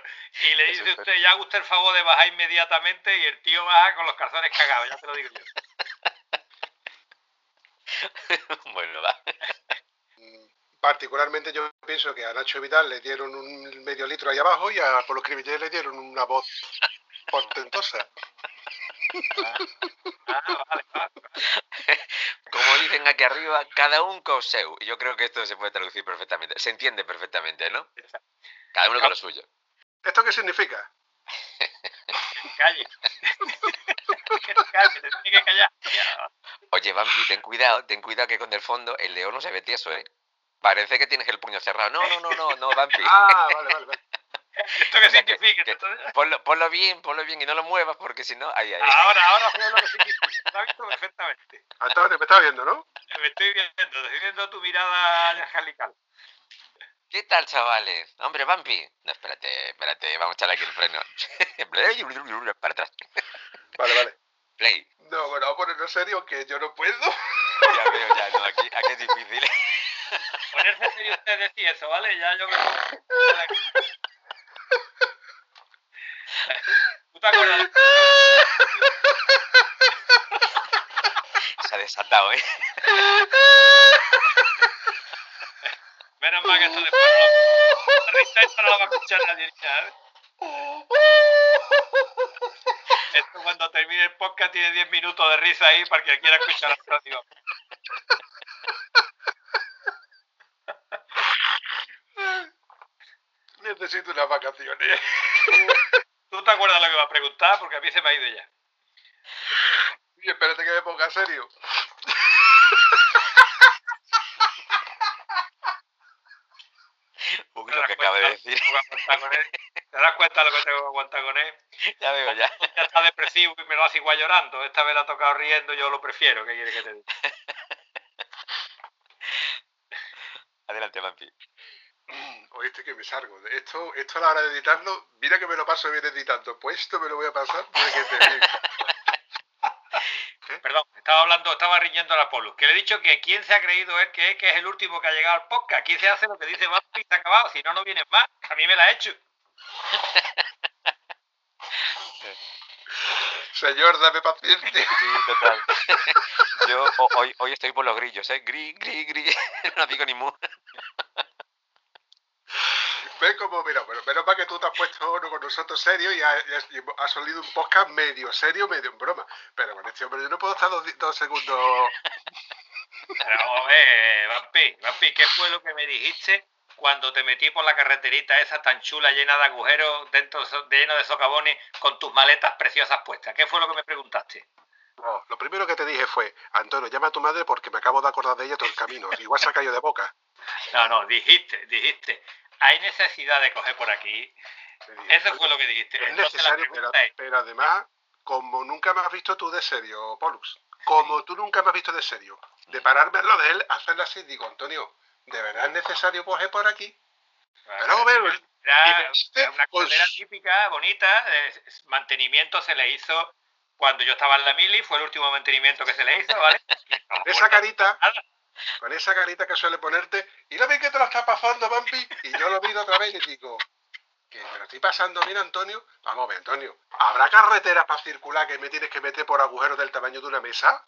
Y le dice usted, ya haga usted el favor de bajar inmediatamente y el tío baja con los calzones cagados, ya te lo digo yo. [laughs] bueno, va. Mm, Particularmente yo pienso que a Nacho Vidal le dieron un medio litro ahí abajo y a Polo Cribillé le dieron una voz portentosa. Ah, vale, vale. [laughs] Como dicen aquí arriba, cada un con seu. Y yo creo que esto se puede traducir perfectamente. Se entiende perfectamente, ¿no? Cada uno con lo suyo. ¿Esto qué significa? [laughs] [laughs] Calle. que te calles, te tienes que callar. Oye, Vampi, ten cuidado, ten cuidado que con el fondo el león no se ve tieso, ¿eh? Parece que tienes el puño cerrado. No, no, no, no, no, Vampi. Ah, vale, vale, vale. ¿Esto qué O sea, que- significa? que- Ponlo, ponlo bien, ponlo bien y no lo muevas porque si no, ahí, ahí. Ahora, ahora sé lo que significa. Has visto perfectamente. [laughs] Antonio, me estás viendo, ¿no? Me estoy viendo, estoy viendo tu mirada angelical. ¿Qué tal, chavales? Hombre, Vampi. No, espérate, espérate, vamos a echarle aquí el freno. [laughs] Para atrás. [laughs] Vale, vale. Play. No, bueno, vamos a ponerlo serio que yo no puedo. Ya veo, ya, no, aquí, aquí es difícil. Ponerse serio usted decir eso, ¿vale? Ya yo creo. ¿Tú te acuerdas? Se ha desatado, ¿eh? Menos mal que esto después no. La risa esta no la va a escuchar nadie ya, ¿eh? Esto cuando termine el podcast tiene 10 minutos de risa ahí para que quiera escuchar la próxima. Necesito unas vacaciones. [laughs] ¿Tú te acuerdas lo que va a preguntar? Porque a mí se me ha ido ya. Y espérate que me ponga serio. [laughs] Uy, ¿Te lo das que acaba de cuenta decir. ¿Te das cuenta de lo que tengo que aguantar con él? Ya veo, ya. Ya está depresivo y me lo hace igual llorando. Esta vez la ha tocado riendo, yo lo prefiero. ¿Qué quiere que te diga? [laughs] Adelante, Vampi. Oíste que me salgo. Esto, esto a la hora de editarlo, mira que me lo paso bien editando. Pues esto me lo voy a pasar. Mira que te digo. [laughs] Perdón, estaba hablando, estaba riñendo a la Polus. Que le he dicho que quién se ha creído él que es, que es el último que ha llegado al podcast. ¿Quién se hace lo que dice Vampi y se ha acabado? Si no, no vienes más. A mí me la ha hecho. [laughs] Señor, dame paciencia. Sí, total. Yo ho- hoy, hoy estoy por los grillos, ¿eh? Gri, gri, gri. [laughs] No digo ni mu. Ves como, mira, bueno, menos mal que tú te has puesto uno con nosotros serio y ha, y salido un podcast medio serio, medio en broma. Pero con este hombre yo no puedo estar dos, segundos. Pero vamos a ver, Vampi, Vampi, ¿qué fue lo que me dijiste cuando te metí por la carreterita esa tan chula, llena de agujeros, dentro de- lleno de socavones, con tus maletas preciosas puestas? ¿Qué fue lo que me preguntaste? No, lo primero que te dije fue, Antonio, llama a tu madre porque me acabo de acordar de ella todo el camino. Igual se ha caído de boca. No, no, dijiste, dijiste. Hay necesidad de coger por aquí. Eso fue lo que dijiste. Es Entonces necesario, pero, es, pero además, como nunca me has visto tú de serio, Pollux, como tú nunca me has visto de serio, de pararme al lado de él, hacerle así, digo, Antonio, ¿de verdad es necesario coger por aquí? Pero a ver, y Era era una pues- carrera típica, bonita. eh, mantenimiento se le hizo cuando yo estaba en la mili, fue el último mantenimiento que se le hizo, ¿vale? [laughs] esa carita. Con esa carita que suele ponerte, y la ves que te lo está pasando, Vampi, y yo lo miro otra vez y digo, que me lo estoy pasando, mira, Antonio, vamos a ver, Antonio, ¿habrá carreteras para circular que me tienes que meter por agujeros del tamaño de una mesa?